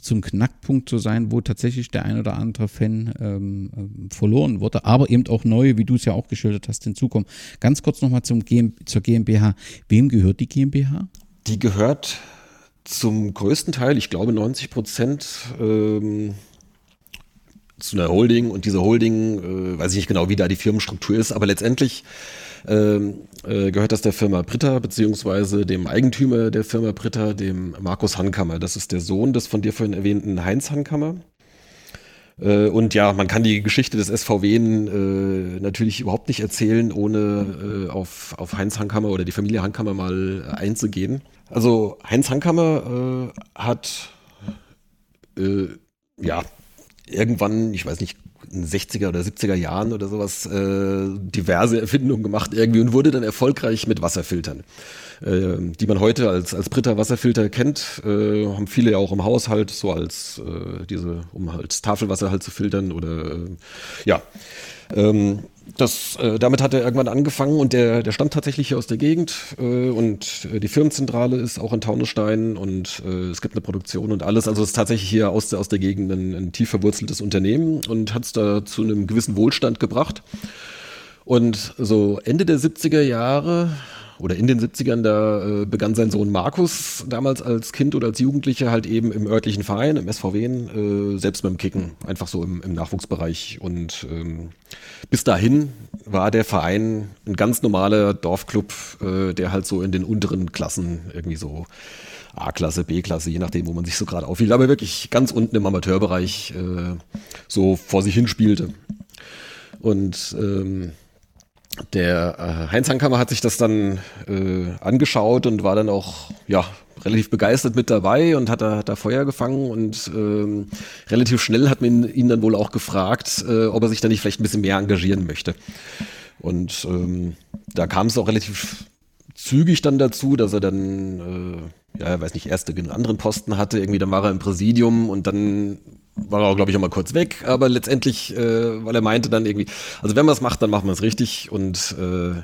zum Knackpunkt zu sein, wo tatsächlich der ein oder andere Fan ähm, ähm verloren wurde, aber eben auch neue, wie du es ja auch geschildert hast, hinzukommen. Ganz kurz nochmal GM, zur GmbH. Wem gehört die GmbH? Die gehört zum größten Teil, ich glaube 90 Prozent, ähm, zu einer Holding und diese Holding, äh, weiß ich nicht genau, wie da die Firmenstruktur ist, aber letztendlich ähm, äh, gehört das der Firma Britta, beziehungsweise dem Eigentümer der Firma Britta, dem Markus Hankammer. Das ist der Sohn des von dir vorhin erwähnten Heinz Hankammer. Äh, und ja, man kann die Geschichte des SVW äh, natürlich überhaupt nicht erzählen, ohne äh, auf, auf Heinz Hankammer oder die Familie Hankammer mal einzugehen. Also Heinz Hankammer äh, hat äh, ja irgendwann, ich weiß nicht, in den 60er oder 70er Jahren oder sowas äh, diverse Erfindungen gemacht irgendwie und wurde dann erfolgreich mit Wasserfiltern, äh, die man heute als, als Britta Wasserfilter kennt, äh, haben viele ja auch im Haushalt, so als äh, diese, um halt Tafelwasser halt zu filtern oder äh, ja. Ähm, das, äh, damit hat er irgendwann angefangen und der, der stammt tatsächlich hier aus der Gegend äh, und äh, die Firmenzentrale ist auch in Taunusstein und äh, es gibt eine Produktion und alles. Also es ist tatsächlich hier aus der, aus der Gegend ein, ein tief verwurzeltes Unternehmen und hat es da zu einem gewissen Wohlstand gebracht. Und so Ende der 70er Jahre oder in den 70ern, da äh, begann sein Sohn Markus damals als Kind oder als Jugendlicher halt eben im örtlichen Verein, im SVW, äh, selbst beim Kicken, einfach so im, im Nachwuchsbereich. Und ähm, bis dahin war der Verein ein ganz normaler Dorfclub, äh, der halt so in den unteren Klassen irgendwie so A-Klasse, B-Klasse, je nachdem, wo man sich so gerade aufhielt, aber wirklich ganz unten im Amateurbereich äh, so vor sich hin spielte. Und ähm, der äh, Heinz Hankammer hat sich das dann äh, angeschaut und war dann auch ja relativ begeistert mit dabei und hat da, hat da Feuer gefangen und ähm, relativ schnell hat man ihn dann wohl auch gefragt, äh, ob er sich da nicht vielleicht ein bisschen mehr engagieren möchte. Und ähm, da kam es auch relativ zügig dann dazu, dass er dann, äh, ja, weiß nicht, erst einen anderen Posten hatte, irgendwie dann war er im Präsidium und dann war er, glaube ich, auch mal kurz weg, aber letztendlich, äh, weil er meinte dann irgendwie, also wenn man es macht, dann machen wir es richtig und äh,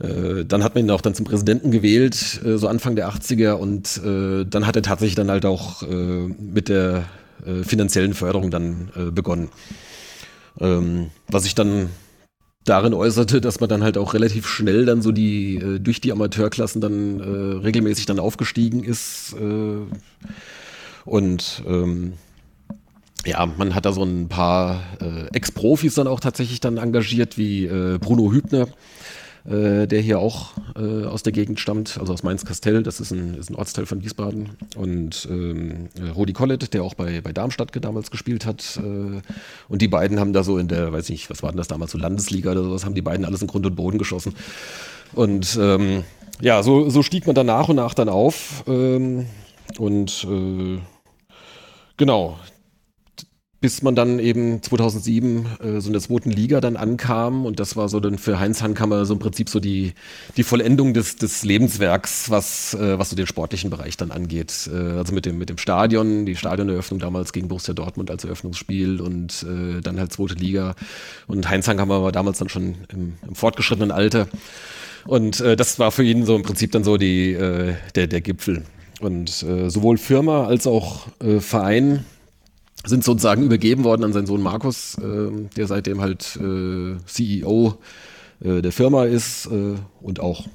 Äh, dann hat man ihn auch dann zum Präsidenten gewählt, äh, so Anfang der 80er. Und äh, dann hat er tatsächlich dann halt auch äh, mit der äh, finanziellen Förderung dann äh, begonnen. Ähm, was sich dann darin äußerte, dass man dann halt auch relativ schnell dann so die äh, durch die Amateurklassen dann äh, regelmäßig dann aufgestiegen ist äh, und ähm, ja, man hat da so ein paar äh, Ex-Profis dann auch tatsächlich dann engagiert, wie äh, Bruno Hübner, äh, der hier auch äh, aus der Gegend stammt, also aus Mainz-Kastell, das ist ein, ist ein Ortsteil von Wiesbaden. Und ähm, Rudi Collett, der auch bei, bei Darmstadt damals gespielt hat. Äh, und die beiden haben da so in der, weiß nicht, was war denn das damals, so Landesliga oder sowas, haben die beiden alles in Grund und Boden geschossen. Und ähm, ja, so, so stieg man dann nach und nach dann auf. Ähm, und äh, genau, bis man dann eben 2007 äh, so in der zweiten Liga dann ankam und das war so dann für Heinz Hankammer so im Prinzip so die, die Vollendung des, des Lebenswerks, was, äh, was so den sportlichen Bereich dann angeht. Äh, also mit dem, mit dem Stadion, die Stadioneröffnung damals gegen Borussia Dortmund als Eröffnungsspiel und äh, dann halt zweite Liga und Heinz Hankammer war damals dann schon im, im fortgeschrittenen Alter und äh, das war für ihn so im Prinzip dann so die, äh, der, der Gipfel. Und sowohl Firma als auch Verein sind sozusagen übergeben worden an seinen Sohn Markus, äh, der seitdem halt äh, CEO äh, der Firma ist äh, und auch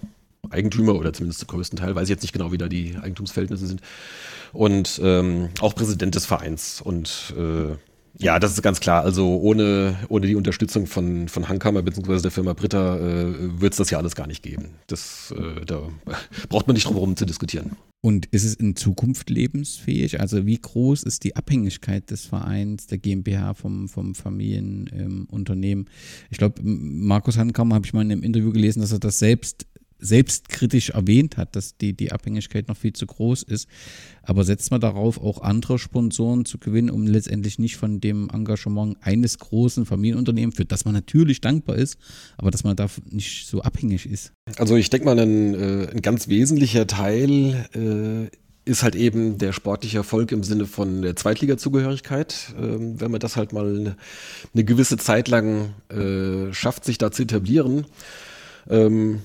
Eigentümer oder zumindest zum größten Teil, weiß ich jetzt nicht genau, wie da die Eigentumsverhältnisse sind. Und ähm, auch Präsident des Vereins. Und äh, ja, das ist ganz klar. Also ohne, ohne die Unterstützung von, von Hankammer bzw. der Firma Britta äh, wird es das ja alles gar nicht geben. Das, äh, da braucht man nicht drum herum zu diskutieren. Und ist es in Zukunft lebensfähig? Also wie groß ist die Abhängigkeit des Vereins, der GmbH vom, vom Familienunternehmen? Ähm, ich glaube, Markus Hankammer habe ich mal in einem Interview gelesen, dass er das selbst selbstkritisch erwähnt hat, dass die, die Abhängigkeit noch viel zu groß ist. Aber setzt man darauf, auch andere Sponsoren zu gewinnen, um letztendlich nicht von dem Engagement eines großen Familienunternehmens, für das man natürlich dankbar ist, aber dass man da nicht so abhängig ist? Also ich denke mal, ein, äh, ein ganz wesentlicher Teil äh, ist halt eben der sportliche Erfolg im Sinne von der Zweitliga-Zugehörigkeit. Ähm, wenn man das halt mal eine, eine gewisse Zeit lang äh, schafft, sich da zu etablieren. Ähm,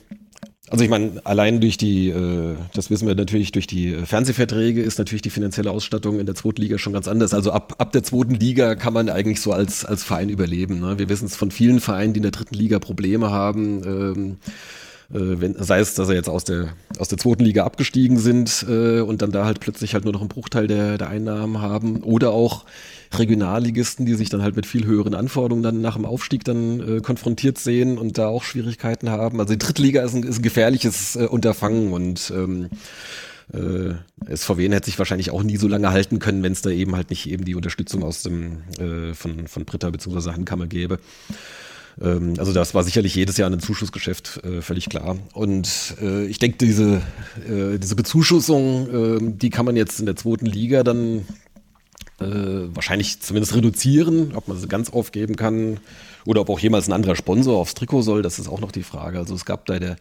also ich meine, allein durch die, äh, das wissen wir natürlich, durch die Fernsehverträge ist natürlich die finanzielle Ausstattung in der zweiten Liga schon ganz anders. Also ab, ab der zweiten Liga kann man eigentlich so als, als Verein überleben. Ne? Wir wissen es von vielen Vereinen, die in der dritten Liga Probleme haben. Ähm, äh, wenn, sei es, dass er jetzt aus der, aus der zweiten Liga abgestiegen sind äh, und dann da halt plötzlich halt nur noch einen Bruchteil der, der Einnahmen haben oder auch Regionalligisten, die sich dann halt mit viel höheren Anforderungen dann nach dem Aufstieg dann äh, konfrontiert sehen und da auch Schwierigkeiten haben. Also die Drittliga ist ein, ist ein gefährliches äh, Unterfangen und ähm, äh, SVW hätte sich wahrscheinlich auch nie so lange halten können, wenn es da eben halt nicht eben die Unterstützung aus dem äh, von, von Britta bzw. Handkammer gäbe. Ähm, also das war sicherlich jedes Jahr ein Zuschussgeschäft, äh, völlig klar. Und äh, ich denke, diese, äh, diese Bezuschussung, ähm, die kann man jetzt in der zweiten Liga dann äh, wahrscheinlich zumindest reduzieren, ob man sie ganz aufgeben kann oder ob auch jemals ein anderer Sponsor aufs Trikot soll, das ist auch noch die Frage. Also es gab da der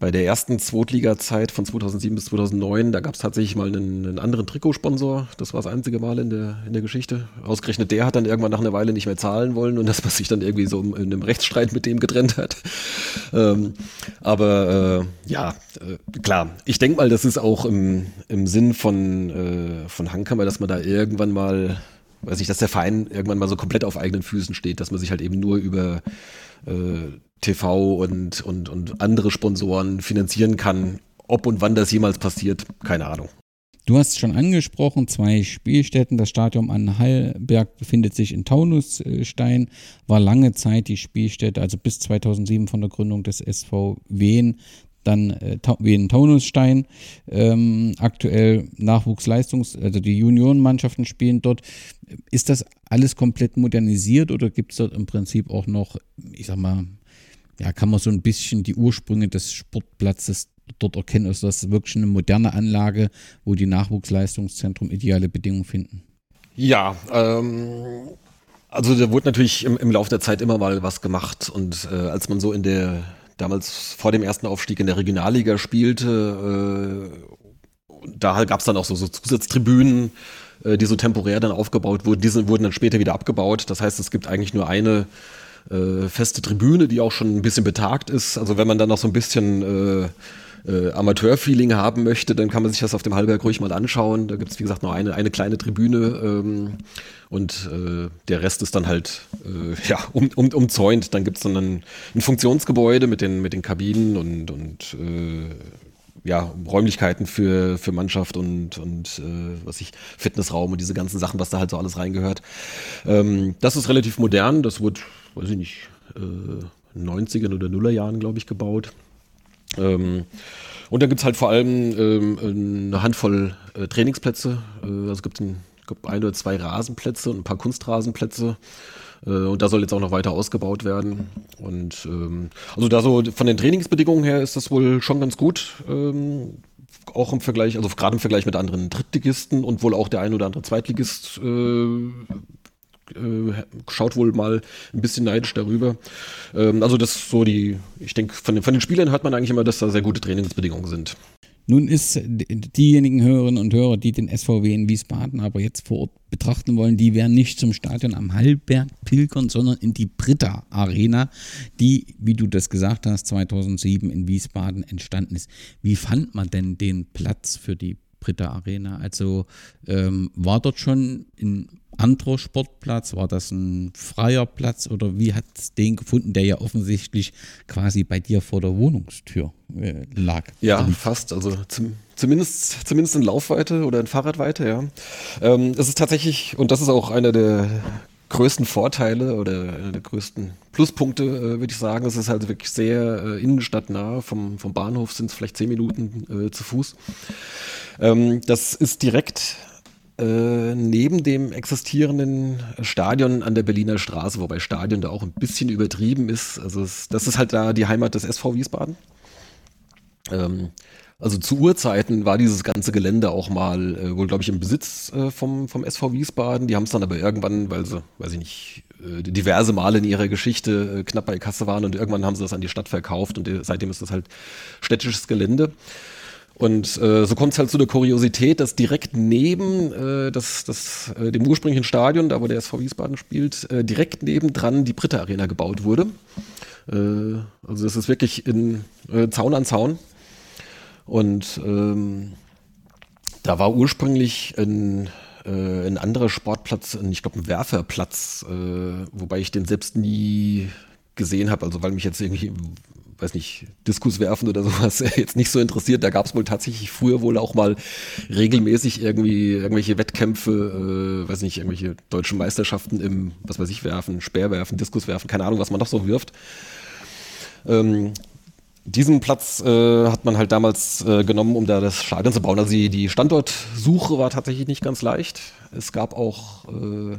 bei der ersten Zweitliga-Zeit von 2007 bis 2009, da gab es tatsächlich mal einen, einen, anderen Trikotsponsor. Das war das einzige Mal in der, in der Geschichte. Ausgerechnet der hat dann irgendwann nach einer Weile nicht mehr zahlen wollen und das, was sich dann irgendwie so in einem Rechtsstreit mit dem getrennt hat. Ähm, aber äh, ja, äh, klar. Ich denke mal, das ist auch im, im Sinn von, äh, von Hankammer, dass man da irgendwann mal, weiß ich, dass der Verein irgendwann mal so komplett auf eigenen Füßen steht, dass man sich halt eben nur über äh, TV und, und, und andere Sponsoren finanzieren kann. Ob und wann das jemals passiert, keine Ahnung. Du hast schon angesprochen, zwei Spielstätten. Das Stadion an Hallberg befindet sich in Taunusstein, war lange Zeit die Spielstätte, also bis 2007 von der Gründung des SV Wien, dann äh, Wien Taunusstein. Ähm, aktuell Nachwuchsleistungs-, also die Juniorenmannschaften spielen dort. Ist das alles komplett modernisiert oder gibt es dort im Prinzip auch noch, ich sag mal, ja, kann man so ein bisschen die Ursprünge des Sportplatzes dort erkennen. Also das ist wirklich eine moderne Anlage, wo die Nachwuchsleistungszentrum ideale Bedingungen finden. Ja, ähm, also da wurde natürlich im, im Laufe der Zeit immer mal was gemacht und äh, als man so in der damals vor dem ersten Aufstieg in der Regionalliga spielte, äh, da gab es dann auch so, so Zusatztribünen, die so temporär dann aufgebaut wurden. Diese wurden dann später wieder abgebaut. Das heißt, es gibt eigentlich nur eine äh, feste Tribüne, die auch schon ein bisschen betagt ist. Also wenn man dann noch so ein bisschen äh, äh, Amateurfeeling haben möchte, dann kann man sich das auf dem Hallberg ruhig mal anschauen. Da gibt es, wie gesagt, noch eine, eine kleine Tribüne ähm, und äh, der Rest ist dann halt äh, ja, um, um, umzäunt. Dann gibt es dann ein, ein, Funktionsgebäude mit den, mit den Kabinen und, und äh, ja, Räumlichkeiten für, für Mannschaft und, und äh, was ich, Fitnessraum und diese ganzen Sachen, was da halt so alles reingehört. Ähm, das ist relativ modern, das wurde, weiß ich nicht, äh, 90er oder Nullerjahren, glaube ich, gebaut. Ähm, und dann gibt es halt vor allem ähm, eine Handvoll äh, Trainingsplätze. Äh, also es gibt ein, glaub, ein oder zwei Rasenplätze und ein paar Kunstrasenplätze. Äh, und da soll jetzt auch noch weiter ausgebaut werden. Und ähm, also da so von den Trainingsbedingungen her ist das wohl schon ganz gut. Ähm, auch im Vergleich, also gerade im Vergleich mit anderen Drittligisten und wohl auch der ein oder andere Zweitligist äh, äh, schaut wohl mal ein bisschen neidisch darüber. Ähm, also das so die, ich denke, von den, von den Spielern hört man eigentlich immer, dass da sehr gute Trainingsbedingungen sind. Nun ist diejenigen Hörerinnen und Hörer, die den SVW in Wiesbaden aber jetzt vor Ort betrachten wollen, die werden nicht zum Stadion am Hallberg pilgern, sondern in die Britta Arena, die, wie du das gesagt hast, 2007 in Wiesbaden entstanden ist. Wie fand man denn den Platz für die Britta Arena? Also ähm, war dort schon in anderer Sportplatz? War das ein freier Platz oder wie hat es den gefunden, der ja offensichtlich quasi bei dir vor der Wohnungstür äh, lag? Ja, also, fast. Also zum, zumindest, zumindest in Laufweite oder in Fahrradweite, ja. Ähm, es ist tatsächlich, und das ist auch einer der größten Vorteile oder einer der größten Pluspunkte, äh, würde ich sagen. Es ist halt wirklich sehr äh, innenstadtnah. Vom, vom Bahnhof sind es vielleicht zehn Minuten äh, zu Fuß. Ähm, das ist direkt äh, neben dem existierenden Stadion an der Berliner Straße, wobei Stadion da auch ein bisschen übertrieben ist. Also es, das ist halt da die Heimat des SV Wiesbaden. Ähm, also zu Urzeiten war dieses ganze Gelände auch mal äh, wohl, glaube ich, im Besitz äh, vom, vom SV Wiesbaden. Die haben es dann aber irgendwann, weil sie, weiß ich nicht, äh, diverse Male in ihrer Geschichte äh, knapp bei Kasse waren und irgendwann haben sie das an die Stadt verkauft und seitdem ist das halt städtisches Gelände. Und äh, so kommt es halt zu der Kuriosität, dass direkt neben äh, das, das, äh, dem ursprünglichen Stadion, da wo der SV Wiesbaden spielt, äh, direkt nebendran die Britta Arena gebaut wurde. Äh, also das ist wirklich in äh, Zaun an Zaun. Und ähm, da war ursprünglich ein, äh, ein anderer Sportplatz, ich glaube ein Werferplatz, äh, wobei ich den selbst nie gesehen habe, also weil mich jetzt irgendwie weiß nicht, Diskus werfen oder sowas jetzt nicht so interessiert. Da gab es wohl tatsächlich früher wohl auch mal regelmäßig irgendwie irgendwelche Wettkämpfe, äh, weiß nicht, irgendwelche deutschen Meisterschaften im, was weiß ich, werfen, Speerwerfen, Diskus werfen, keine Ahnung, was man noch so wirft. Ähm, diesen Platz äh, hat man halt damals äh, genommen, um da das Stadion zu bauen. Also die, die Standortsuche war tatsächlich nicht ganz leicht. Es gab auch äh,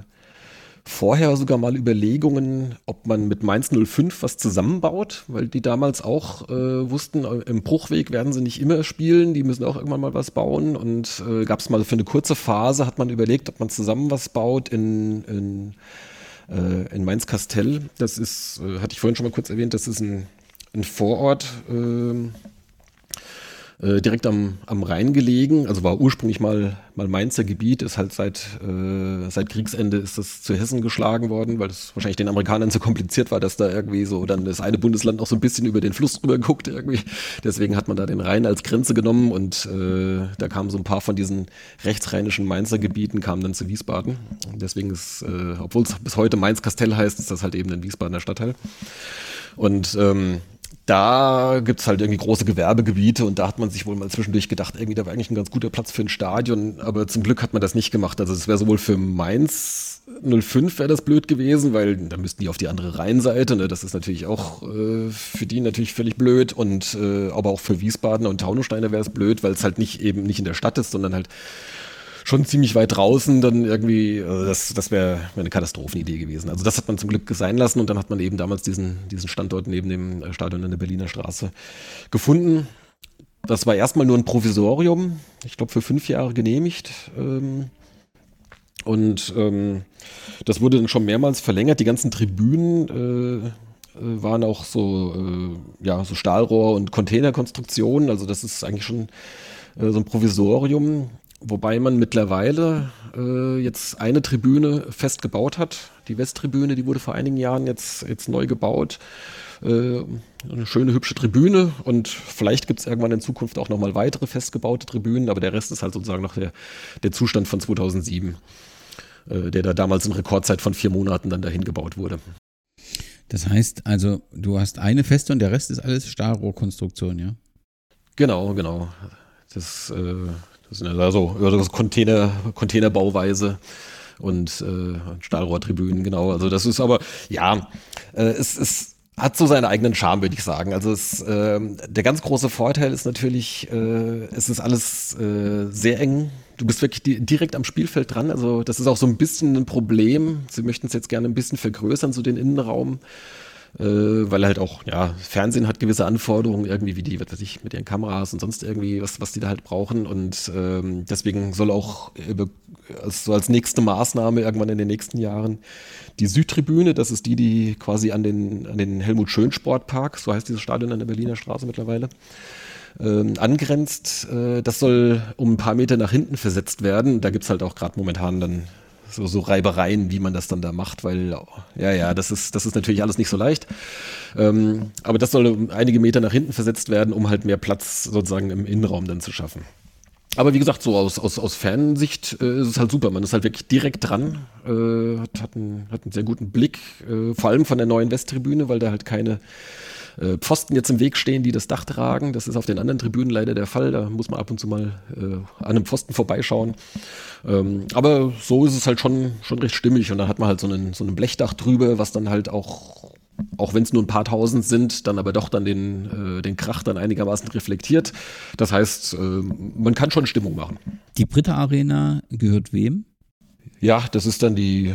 vorher sogar mal Überlegungen, ob man mit Mainz 05 was zusammenbaut, weil die damals auch äh, wussten, äh, im Bruchweg werden sie nicht immer spielen, die müssen auch irgendwann mal was bauen. Und äh, gab es mal für eine kurze Phase, hat man überlegt, ob man zusammen was baut in, in, äh, in Mainz-Kastell. Das ist, äh, hatte ich vorhin schon mal kurz erwähnt, das ist ein, ein Vorort. Äh, äh, direkt am, am Rhein gelegen, also war ursprünglich mal, mal Mainzer Gebiet, ist halt seit, äh, seit Kriegsende ist das zu Hessen geschlagen worden, weil es wahrscheinlich den Amerikanern zu kompliziert war, dass da irgendwie so dann das eine Bundesland noch so ein bisschen über den Fluss rüber guckt irgendwie. Deswegen hat man da den Rhein als Grenze genommen und äh, da kamen so ein paar von diesen rechtsrheinischen Mainzer Gebieten kamen dann zu Wiesbaden. Deswegen ist, äh, obwohl es bis heute Mainz-Kastell heißt, ist das halt eben ein Wiesbadener Stadtteil. Und ähm, da gibt es halt irgendwie große Gewerbegebiete und da hat man sich wohl mal zwischendurch gedacht, irgendwie da wäre eigentlich ein ganz guter Platz für ein Stadion, aber zum Glück hat man das nicht gemacht. Also es wäre sowohl für Mainz 05 wäre das blöd gewesen, weil da müssten die auf die andere Rheinseite, ne? das ist natürlich auch äh, für die natürlich völlig blöd und äh, aber auch für Wiesbaden und Taunussteine wäre es blöd, weil es halt nicht eben nicht in der Stadt ist, sondern halt schon ziemlich weit draußen, dann irgendwie, also das, das wäre wär eine Katastrophenidee gewesen. Also das hat man zum Glück sein lassen und dann hat man eben damals diesen, diesen Standort neben dem äh, Stadion in der Berliner Straße gefunden. Das war erstmal nur ein Provisorium, ich glaube für fünf Jahre genehmigt. Ähm, und ähm, das wurde dann schon mehrmals verlängert. Die ganzen Tribünen äh, äh waren auch so, äh, ja, so Stahlrohr- und Containerkonstruktionen. Also das ist eigentlich schon äh, so ein Provisorium. Wobei man mittlerweile äh, jetzt eine Tribüne fest gebaut hat. die Westtribüne, die wurde vor einigen Jahren jetzt, jetzt neu gebaut. Äh, eine schöne, hübsche Tribüne und vielleicht gibt es irgendwann in Zukunft auch nochmal weitere festgebaute Tribünen, aber der Rest ist halt sozusagen noch der, der Zustand von 2007, äh, der da damals in Rekordzeit von vier Monaten dann dahin gebaut wurde. Das heißt also, du hast eine feste und der Rest ist alles Stahlrohrkonstruktion, ja? Genau, genau. Das, äh, das sind das Container, Containerbauweise und äh, Stahlrohrtribünen, genau. Also das ist aber, ja, äh, es ist hat so seinen eigenen Charme, würde ich sagen. Also es, äh, der ganz große Vorteil ist natürlich, äh, es ist alles äh, sehr eng. Du bist wirklich di direkt am Spielfeld dran. Also das ist auch so ein bisschen ein Problem. Sie möchten es jetzt gerne ein bisschen vergrößern, so den Innenraum äh, weil halt auch, ja, Fernsehen hat gewisse Anforderungen, irgendwie wie die, was weiß ich, mit ihren Kameras und sonst irgendwie, was, was die da halt brauchen. Und ähm, deswegen soll auch über, so als nächste Maßnahme irgendwann in den nächsten Jahren die Südtribüne, das ist die, die quasi an den, an den Helmut Schön Sportpark, so heißt dieses Stadion an der Berliner Straße mittlerweile, ähm, angrenzt. Äh, das soll um ein paar Meter nach hinten versetzt werden. Da gibt es halt auch gerade momentan dann so, so Reibereien, wie man das dann da macht, weil, ja, ja, das ist, das ist natürlich alles nicht so leicht. Ähm, aber das soll einige Meter nach hinten versetzt werden, um halt mehr Platz sozusagen im Innenraum dann zu schaffen. Aber wie gesagt, so aus, aus, aus Fansicht äh, ist es halt super. Man ist halt wirklich direkt dran, äh, hat, hat, einen, hat einen sehr guten Blick, äh, vor allem von der neuen Westtribüne, weil da halt keine äh, Pfosten jetzt im Weg stehen, die das Dach tragen. Das ist auf den anderen Tribünen leider der Fall. Da muss man ab und zu mal äh, an einem Pfosten vorbeischauen. Ähm, aber so ist es halt schon, schon recht stimmig. Und dann hat man halt so einen, so ein Blechdach drüber, was dann halt auch auch wenn es nur ein paar tausend sind, dann aber doch dann den, äh, den Krach dann einigermaßen reflektiert. Das heißt, äh, man kann schon Stimmung machen. Die Britta Arena gehört wem? Ja, das ist dann die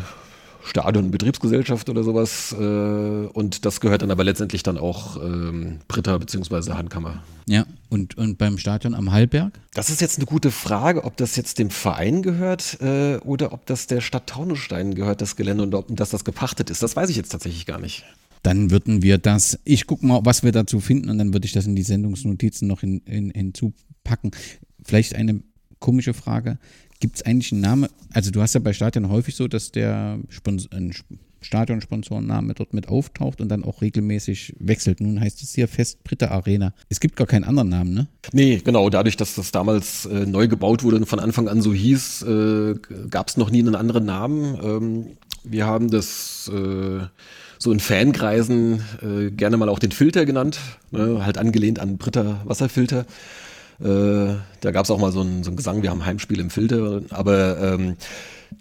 Stadion Betriebsgesellschaft oder sowas. Äh, und das gehört dann aber letztendlich dann auch ähm, Britta bzw. Handkammer. Ja, und, und beim Stadion am Hallberg? Das ist jetzt eine gute Frage, ob das jetzt dem Verein gehört äh, oder ob das der Stadt Taunusstein gehört, das Gelände, und ob dass das gepachtet ist. Das weiß ich jetzt tatsächlich gar nicht. Dann würden wir das, ich gucke mal, was wir dazu finden und dann würde ich das in die Sendungsnotizen noch hin, hin, hinzupacken. Vielleicht eine komische Frage. Gibt es eigentlich einen Namen? Also du hast ja bei Stadion häufig so, dass der Sponsor, ein Stadionsponsorenname dort mit auftaucht und dann auch regelmäßig wechselt. Nun heißt es hier fest Britta Arena. Es gibt gar keinen anderen Namen, ne? Nee, genau. Dadurch, dass das damals äh, neu gebaut wurde und von Anfang an so hieß, äh, gab es noch nie einen anderen Namen. Ähm, wir haben das äh, so in Fankreisen äh, gerne mal auch den Filter genannt, ne? halt angelehnt an Britta Wasserfilter. Äh, da gab es auch mal so einen, so einen Gesang, wir haben Heimspiel im Filter, aber ähm,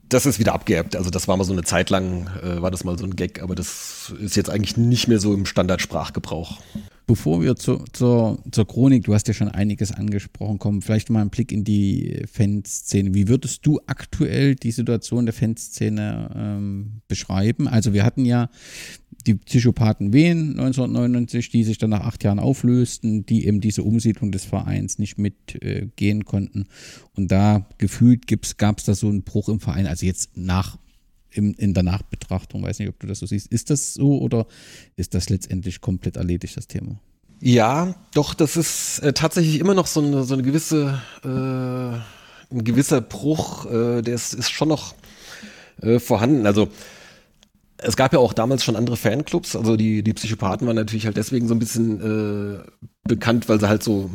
das ist wieder abgeerbt. Also das war mal so eine Zeit lang, äh, war das mal so ein Gag, aber das ist jetzt eigentlich nicht mehr so im Standardsprachgebrauch. Bevor wir zu, zur, zur Chronik, du hast ja schon einiges angesprochen, kommen vielleicht mal ein Blick in die Fanszene. Wie würdest du aktuell die Situation der Fanszene ähm, beschreiben? Also wir hatten ja die Psychopathen Wien 1999, die sich dann nach acht Jahren auflösten, die eben diese Umsiedlung des Vereins nicht mitgehen äh, konnten. Und da gefühlt gab es da so einen Bruch im Verein, also jetzt nach im, in der Nachbetrachtung, weiß nicht, ob du das so siehst. Ist das so oder ist das letztendlich komplett erledigt, das Thema? Ja, doch, das ist äh, tatsächlich immer noch so eine, so eine gewisse, äh, ein gewisser Bruch, äh, der ist, ist schon noch äh, vorhanden. Also es gab ja auch damals schon andere Fanclubs, also die, die Psychopathen waren natürlich halt deswegen so ein bisschen äh, bekannt, weil sie halt so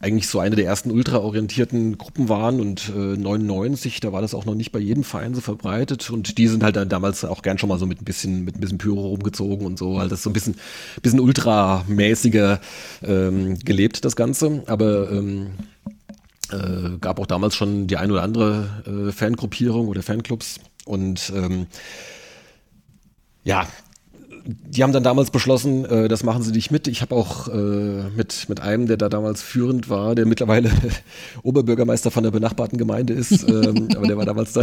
eigentlich so eine der ersten ultraorientierten Gruppen waren. Und äh, 99, da war das auch noch nicht bei jedem Verein so verbreitet. Und die sind halt dann damals auch gern schon mal so mit ein bisschen mit ein bisschen Pyro rumgezogen und so, halt das so ein bisschen bisschen ultramäßiger ähm, gelebt das Ganze, aber ähm, äh, gab auch damals schon die ein oder andere äh, Fangruppierung oder Fanclubs. Und ähm, ja, die haben dann damals beschlossen, äh, das machen sie nicht mit. Ich habe auch äh, mit, mit einem, der da damals führend war, der mittlerweile Oberbürgermeister von der benachbarten Gemeinde ist, ähm, aber der war damals da.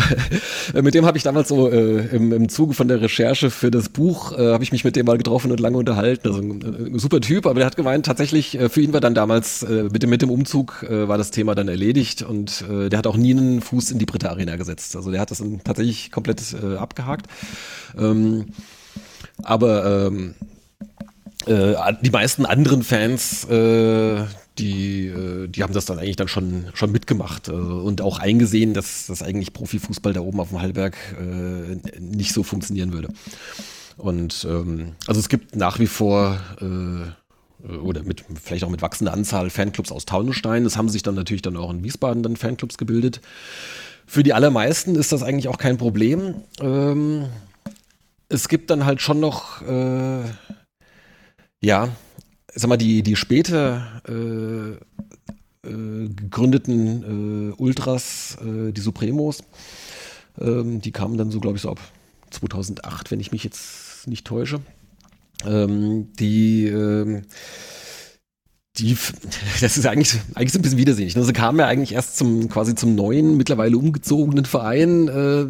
Äh, mit dem habe ich damals so äh, im, im Zuge von der Recherche für das Buch, äh, habe ich mich mit dem mal getroffen und lange unterhalten. Also ein, ein äh, super Typ, aber der hat gemeint, tatsächlich, äh, für ihn war dann damals äh, mit, dem, mit dem Umzug äh, war das Thema dann erledigt und äh, der hat auch nie einen Fuß in die Britta Arena gesetzt. Also der hat das dann tatsächlich komplett äh, abgehakt. Ähm, aber ähm, äh, die meisten anderen Fans, äh, die, äh, die haben das dann eigentlich dann schon, schon mitgemacht äh, und auch eingesehen, dass das eigentlich Profifußball da oben auf dem Hallberg äh, nicht so funktionieren würde. Und ähm, also es gibt nach wie vor äh, oder mit vielleicht auch mit wachsender Anzahl Fanclubs aus Taunusstein. Es haben sich dann natürlich dann auch in Wiesbaden dann Fanclubs gebildet. Für die allermeisten ist das eigentlich auch kein Problem. Ähm, es gibt dann halt schon noch, äh, ja, sag mal, die, die später äh, äh, gegründeten äh, Ultras, äh, die Supremos, ähm, die kamen dann so, glaube ich, so ab 2008, wenn ich mich jetzt nicht täusche. Ähm, die, ähm, die, das ist eigentlich, eigentlich so ein bisschen widersinnig. Ne? Sie kamen ja eigentlich erst zum, quasi zum neuen, mittlerweile umgezogenen Verein, äh,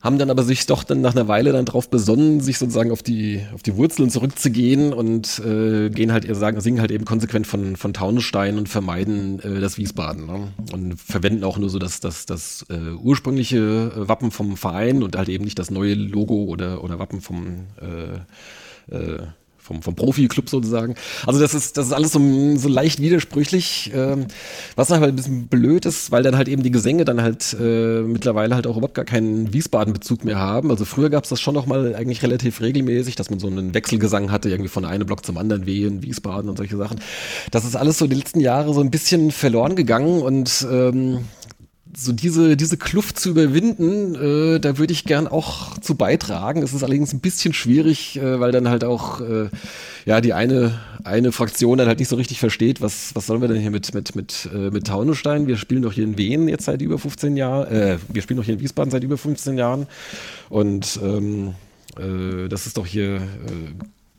haben dann aber sich doch dann nach einer Weile dann drauf besonnen, sich sozusagen auf die, auf die Wurzeln zurückzugehen und äh, gehen halt, sagen, singen halt eben konsequent von, von Taunusstein und vermeiden äh, das Wiesbaden. Ne? Und verwenden auch nur so das, das, das äh, ursprüngliche Wappen vom Verein und halt eben nicht das neue Logo oder, oder Wappen vom äh, äh, vom, vom Profi-Club sozusagen. Also das ist, das ist alles so, so leicht widersprüchlich, ähm, was halt ein bisschen blöd ist, weil dann halt eben die Gesänge dann halt äh, mittlerweile halt auch überhaupt gar keinen Wiesbaden-Bezug mehr haben. Also früher gab es das schon noch mal eigentlich relativ regelmäßig, dass man so einen Wechselgesang hatte, irgendwie von einem Block zum anderen, Wehen, Wiesbaden und solche Sachen. Das ist alles so die letzten Jahre so ein bisschen verloren gegangen und ähm, so diese, diese Kluft zu überwinden, äh, da würde ich gern auch zu beitragen. Es ist allerdings ein bisschen schwierig, äh, weil dann halt auch äh, ja die eine, eine Fraktion dann halt nicht so richtig versteht, was, was sollen wir denn hier mit, mit, mit, äh, mit Taunusstein? Wir spielen doch hier in Wien jetzt seit über 15 Jahren, äh, wir spielen doch hier in Wiesbaden seit über 15 Jahren. Und ähm, äh, das ist doch hier äh,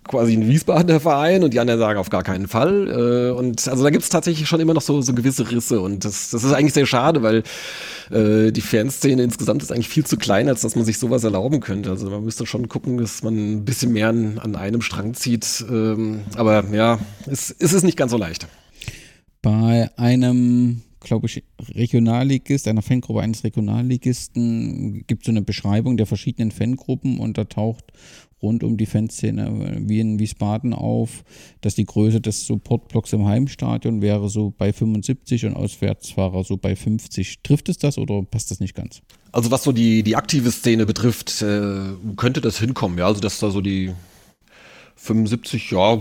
quasi ein Wiesbadener Verein und die anderen sagen auf gar keinen Fall. Äh, und also da gibt es tatsächlich schon immer noch so, so gewisse Risse und das, das ist eigentlich sehr schade, weil äh, die Fanszene insgesamt ist eigentlich viel zu klein, als dass man sich sowas erlauben könnte. Also man müsste schon gucken, dass man ein bisschen mehr an, an einem Strang zieht. Ähm, aber ja, es, es ist nicht ganz so leicht. Bei einem glaube ich, Regionalligist, einer Fangruppe eines Regionalligisten, gibt es so eine Beschreibung der verschiedenen Fangruppen und da taucht rund um die Fanszene wie in Wiesbaden auf, dass die Größe des Supportblocks im Heimstadion wäre so bei 75 und Auswärtsfahrer so bei 50. Trifft es das oder passt das nicht ganz? Also was so die, die aktive Szene betrifft, äh, könnte das hinkommen, ja, also dass da so die 75, ja,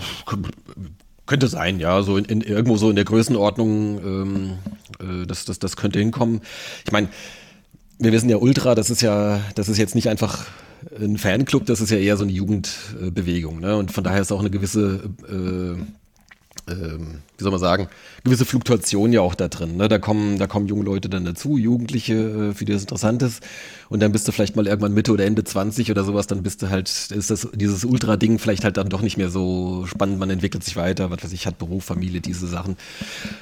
könnte sein, ja, so in, in, irgendwo so in der Größenordnung, ähm, äh, das, das, das könnte hinkommen. Ich meine, wir wissen ja, Ultra, das ist ja, das ist jetzt nicht einfach ein Fanclub, das ist ja eher so eine Jugendbewegung. Ne? Und von daher ist auch eine gewisse äh, ähm, wie soll man sagen, gewisse Fluktuation ja auch da drin. Ne? Da, kommen, da kommen junge Leute dann dazu, Jugendliche, äh, für die das interessant ist. Und dann bist du vielleicht mal irgendwann Mitte oder Ende 20 oder sowas, dann bist du halt, ist das dieses Ultra-Ding vielleicht halt dann doch nicht mehr so spannend, man entwickelt sich weiter, was weiß ich, hat Beruf, Familie, diese Sachen.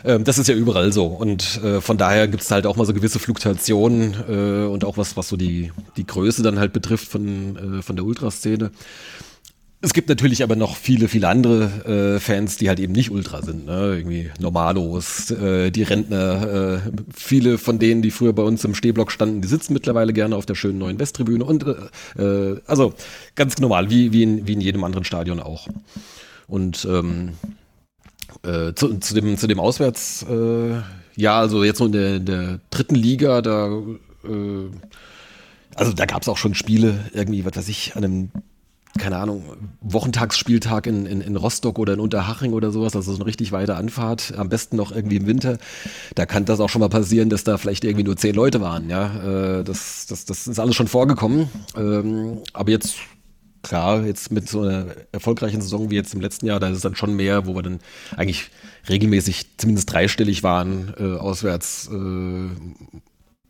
Ähm, das ist ja überall so. Und äh, von daher gibt es halt auch mal so gewisse Fluktuationen äh, und auch was, was so die, die Größe dann halt betrifft von, äh, von der Ultraszene. Es gibt natürlich aber noch viele, viele andere äh, Fans, die halt eben nicht Ultra sind. Ne? Irgendwie Normalos, äh, die Rentner, äh, viele von denen, die früher bei uns im Stehblock standen, die sitzen mittlerweile gerne auf der schönen neuen Westtribüne. Und äh, äh, also ganz normal, wie, wie, in, wie in jedem anderen Stadion auch. Und ähm, äh, zu, zu, dem, zu dem Auswärts, äh, ja, also jetzt so in der, in der dritten Liga, da äh, also da gab es auch schon Spiele, irgendwie, was weiß ich, an einem keine Ahnung, Wochentagsspieltag in, in, in Rostock oder in Unterhaching oder sowas, also so eine richtig weite Anfahrt, am besten noch irgendwie im Winter, da kann das auch schon mal passieren, dass da vielleicht irgendwie nur zehn Leute waren, ja, äh, das, das, das ist alles schon vorgekommen, ähm, aber jetzt, klar, jetzt mit so einer erfolgreichen Saison wie jetzt im letzten Jahr, da ist es dann schon mehr, wo wir dann eigentlich regelmäßig zumindest dreistellig waren, äh, auswärts, äh,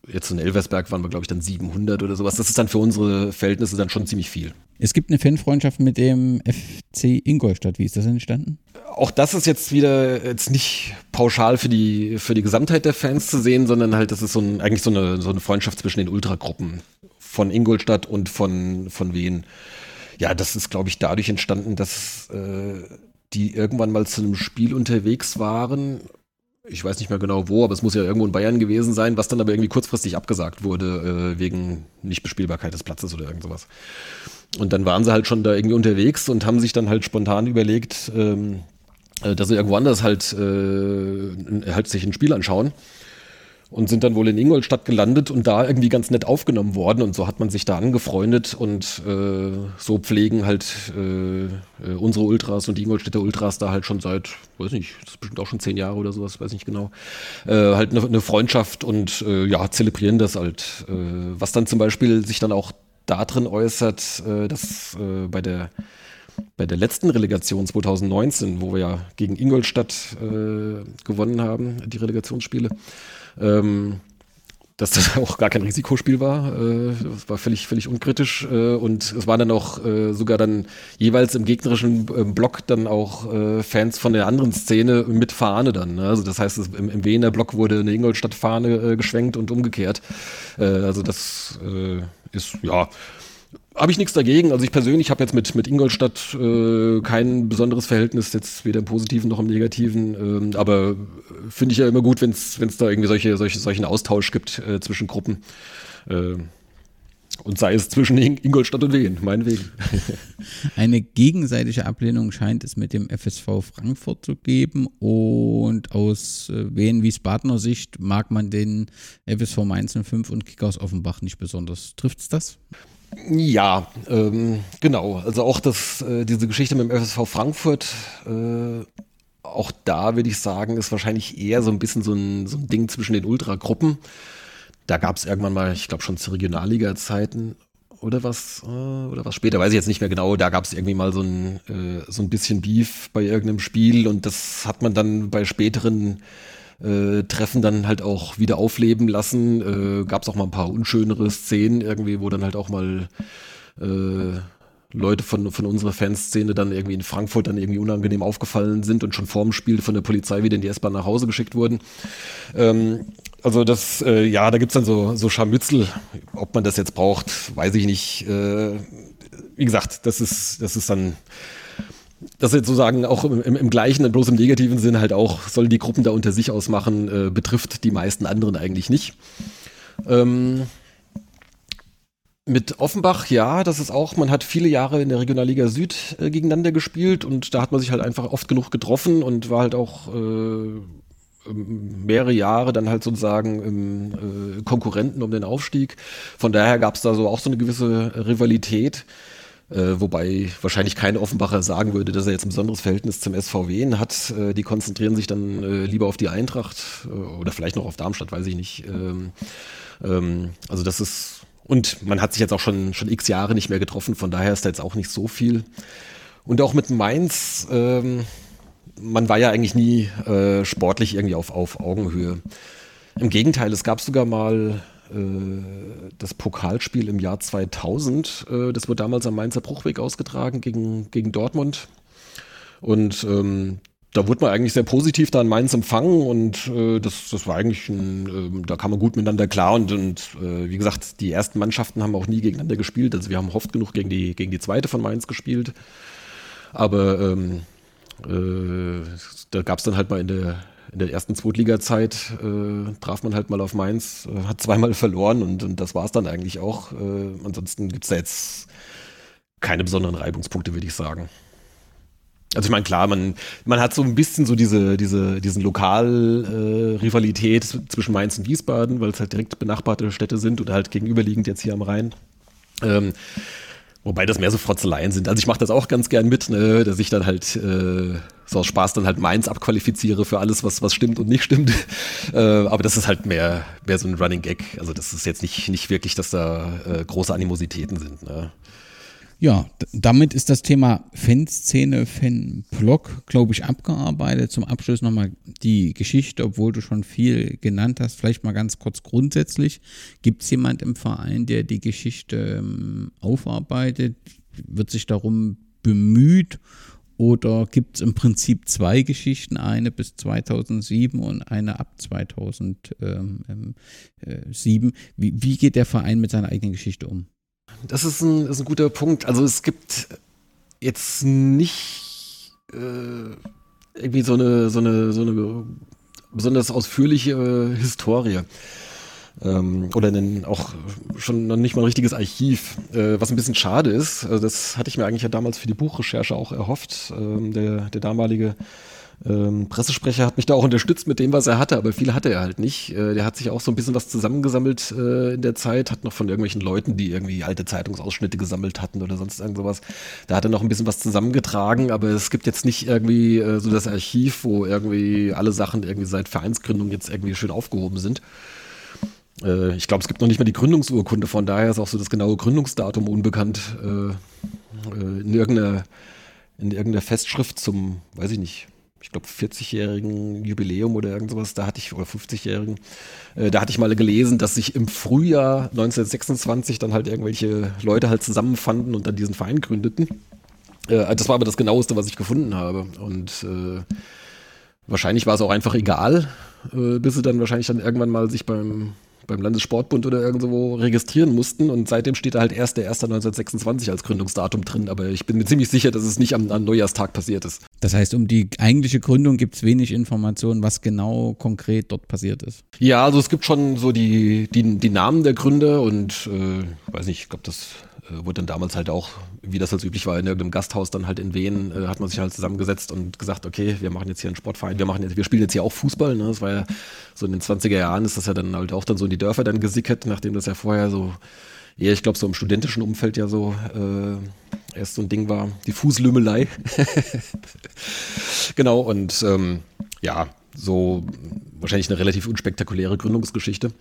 jetzt in Elversberg waren wir, glaube ich, dann 700 oder sowas. Das ist dann für unsere Verhältnisse dann schon ziemlich viel. Es gibt eine Fanfreundschaft mit dem FC Ingolstadt. Wie ist das entstanden? Auch das ist jetzt wieder jetzt nicht pauschal für die, für die Gesamtheit der Fans zu sehen, sondern halt, das ist so ein, eigentlich so eine, so eine Freundschaft zwischen den Ultragruppen von Ingolstadt und von, von Wien. Ja, das ist, glaube ich, dadurch entstanden, dass äh, die irgendwann mal zu einem Spiel unterwegs waren ich weiß nicht mehr genau wo, aber es muss ja irgendwo in Bayern gewesen sein, was dann aber irgendwie kurzfristig abgesagt wurde, äh, wegen Nichtbespielbarkeit des Platzes oder irgend sowas. Und dann waren sie halt schon da irgendwie unterwegs und haben sich dann halt spontan überlegt, ähm, äh, dass sie irgendwo anders halt, äh, halt sich ein Spiel anschauen und sind dann wohl in Ingolstadt gelandet und da irgendwie ganz nett aufgenommen worden und so hat man sich da angefreundet und äh, so pflegen halt äh, äh, unsere Ultras und die Ingolstädter Ultras da halt schon seit, weiß nicht, das ist bestimmt auch schon zehn Jahre oder sowas, weiß nicht genau, äh, halt eine ne Freundschaft und äh, ja, zelebrieren das halt. Äh, was dann zum Beispiel sich dann auch da drin äußert, dass bei der bei der letzten Relegation 2019, wo wir ja gegen Ingolstadt gewonnen haben, die Relegationsspiele, ähm, dass das auch gar kein Risikospiel war. Äh, das war völlig, völlig unkritisch. Äh, und es waren dann auch äh, sogar dann jeweils im gegnerischen Block dann auch Fans von der anderen Szene mit Fahne dann. Ne? Also das heißt, im, im Wiener Block wurde eine Ingolstadt-Fahne geschwenkt und umgekehrt. also das ist, ja, habe ich nichts dagegen. Also ich persönlich habe jetzt mit, mit Ingolstadt äh, kein besonderes Verhältnis, jetzt weder im Positiven noch im Negativen. Ähm, aber finde ich ja immer gut, wenn es da irgendwie solche, solche, solchen Austausch gibt äh, zwischen Gruppen. Äh, und sei es zwischen Ingolstadt und Wien, meinetwegen. Eine gegenseitige Ablehnung scheint es mit dem FSV Frankfurt zu geben. Und aus äh, Wien Wiesbadener Sicht mag man den FSV Mainz 05 und Kickers Offenbach nicht besonders. Trifft es das? Ja, ähm, genau. Also auch das, äh, diese Geschichte mit dem FSV Frankfurt, äh, auch da würde ich sagen, ist wahrscheinlich eher so ein bisschen so ein, so ein Ding zwischen den Ultragruppen. Da gab es irgendwann mal, ich glaube schon zu Regionalliga-Zeiten oder was, äh, oder was später, weiß ich jetzt nicht mehr genau, da gab es irgendwie mal so ein, äh, so ein bisschen Beef bei irgendeinem Spiel und das hat man dann bei späteren äh, Treffen dann halt auch wieder aufleben lassen. Äh, Gab es auch mal ein paar unschönere Szenen irgendwie, wo dann halt auch mal äh, Leute von, von unserer Fanszene dann irgendwie in Frankfurt dann irgendwie unangenehm aufgefallen sind und schon vorm Spiel von der Polizei wieder in die S-Bahn nach Hause geschickt wurden. Ähm, also das, äh, ja, da gibt's dann so, so Scharmützel. Ob man das jetzt braucht, weiß ich nicht. Äh, wie gesagt, das ist, das ist dann das jetzt sozusagen auch im, im, gleichen, bloß im negativen Sinn halt auch, sollen die Gruppen da unter sich ausmachen, äh, betrifft die meisten anderen eigentlich nicht. Ähm, mit Offenbach, ja, das ist auch, man hat viele Jahre in der Regionalliga Süd äh, gegeneinander gespielt und da hat man sich halt einfach oft genug getroffen und war halt auch äh, mehrere Jahre dann halt sozusagen im, äh, Konkurrenten um den Aufstieg. Von daher gab es da so auch so eine gewisse Rivalität. Äh, wobei wahrscheinlich kein Offenbacher sagen würde, dass er jetzt ein besonderes Verhältnis zum SVW hat. Äh, die konzentrieren sich dann äh, lieber auf die Eintracht äh, oder vielleicht noch auf Darmstadt, weiß ich nicht. Ähm, ähm, also das ist, und man hat sich jetzt auch schon, schon x Jahre nicht mehr getroffen, von daher ist da jetzt auch nicht so viel. Und auch mit Mainz, ähm, man war ja eigentlich nie äh, sportlich irgendwie auf, auf Augenhöhe. Im Gegenteil, es gab sogar mal das Pokalspiel im Jahr 2000. Äh, das wurde damals am Mainzer Bruchweg ausgetragen gegen, gegen Dortmund. Und ähm, da wurde man eigentlich sehr positiv da in Mainz empfangen und äh, das, das war eigentlich ein, äh, da kam man gut miteinander klar und, und äh, wie gesagt, die ersten Mannschaften haben auch nie gegeneinander gespielt. Also wir haben oft genug gegen die, gegen die zweite von Mainz gespielt. Aber ähm, äh, da gab es dann halt mal in der, in der ersten Zweitliga-Zeit äh, traf man halt mal auf Mainz, äh, hat zweimal verloren und, und das war es dann eigentlich auch. Äh, ansonsten gibt es da jetzt keine besonderen Reibungspunkte, würde ich sagen. Also ich meine, klar, man, man hat so ein bisschen so diese, diese, diesen Lokal-Rivalität äh, zwischen Mainz und Wiesbaden, weil es halt direkt benachbarte Städte sind oder halt gegenüberliegend jetzt hier am Rhein. Ähm, Wobei das mehr so Frotzeleien sind. Also ich mache das auch ganz gern mit, ne, dass ich dann halt äh, so aus Spaß dann halt meins abqualifiziere für alles, was, was stimmt und nicht stimmt. äh, aber das ist halt mehr, mehr so ein Running Gag. Also das ist jetzt nicht, nicht wirklich, dass da äh, große Animositäten sind. Ne? Ja, damit ist das Thema Fanszene, Fanblog, glaube ich, abgearbeitet. Zum Abschluss nochmal die Geschichte, obwohl du schon viel genannt hast. Vielleicht mal ganz kurz grundsätzlich. Gibt es jemand im Verein, der die Geschichte ähm, aufarbeitet? Wird sich darum bemüht? Oder gibt es im Prinzip zwei Geschichten, eine bis 2007 und eine ab 2007? Wie, wie geht der Verein mit seiner eigenen Geschichte um? Das ist ein, ist ein guter Punkt. Also es gibt jetzt nicht äh, irgendwie so eine, so eine, so eine besonders ausführliche äh, Historie. Ähm, oder einen, auch schon noch nicht mal ein richtiges Archiv, äh, was ein bisschen schade ist. Also das hatte ich mir eigentlich ja damals für die Buchrecherche auch erhofft. Ähm, der, der damalige ähm, Pressesprecher hat mich da auch unterstützt mit dem, was er hatte, aber viel hatte er halt nicht. Äh, der hat sich auch so ein bisschen was zusammengesammelt äh, in der Zeit, hat noch von irgendwelchen Leuten, die irgendwie alte Zeitungsausschnitte gesammelt hatten oder sonst irgend sowas. Da hat er noch ein bisschen was zusammengetragen, aber es gibt jetzt nicht irgendwie äh, so das Archiv, wo irgendwie alle Sachen irgendwie seit Vereinsgründung jetzt irgendwie schön aufgehoben sind. Äh, ich glaube, es gibt noch nicht mal die Gründungsurkunde, von daher ist auch so das genaue Gründungsdatum unbekannt. Äh, äh, in irgendeiner in irgendeiner Festschrift zum, weiß ich nicht, ich glaube, 40-jährigen Jubiläum oder irgend sowas, da hatte ich, oder 50-jährigen, äh, da hatte ich mal gelesen, dass sich im Frühjahr 1926 dann halt irgendwelche Leute halt zusammenfanden und dann diesen Verein gründeten. Äh, das war aber das genaueste, was ich gefunden habe. Und äh, wahrscheinlich war es auch einfach egal, äh, bis sie dann wahrscheinlich dann irgendwann mal sich beim beim Landessportbund oder irgendwo registrieren mussten und seitdem steht da halt erst der 1.1926 als Gründungsdatum drin, aber ich bin mir ziemlich sicher, dass es nicht am, am Neujahrstag passiert ist. Das heißt, um die eigentliche Gründung gibt es wenig Informationen, was genau konkret dort passiert ist. Ja, also es gibt schon so die, die, die Namen der Gründer und äh, weiß nicht, ich glaube, das wurde dann damals halt auch, wie das als üblich war, in irgendeinem Gasthaus dann halt in Wien, äh, hat man sich halt zusammengesetzt und gesagt, okay, wir machen jetzt hier einen Sportverein, wir machen jetzt, wir spielen jetzt hier auch Fußball. Ne? Das war ja so in den 20er Jahren ist das ja dann halt auch dann so in die Dörfer dann gesickert, nachdem das ja vorher so eher, ich glaube, so im studentischen Umfeld ja so äh, erst so ein Ding war, die Fußlümmelei. genau, und ähm, ja, so wahrscheinlich eine relativ unspektakuläre Gründungsgeschichte.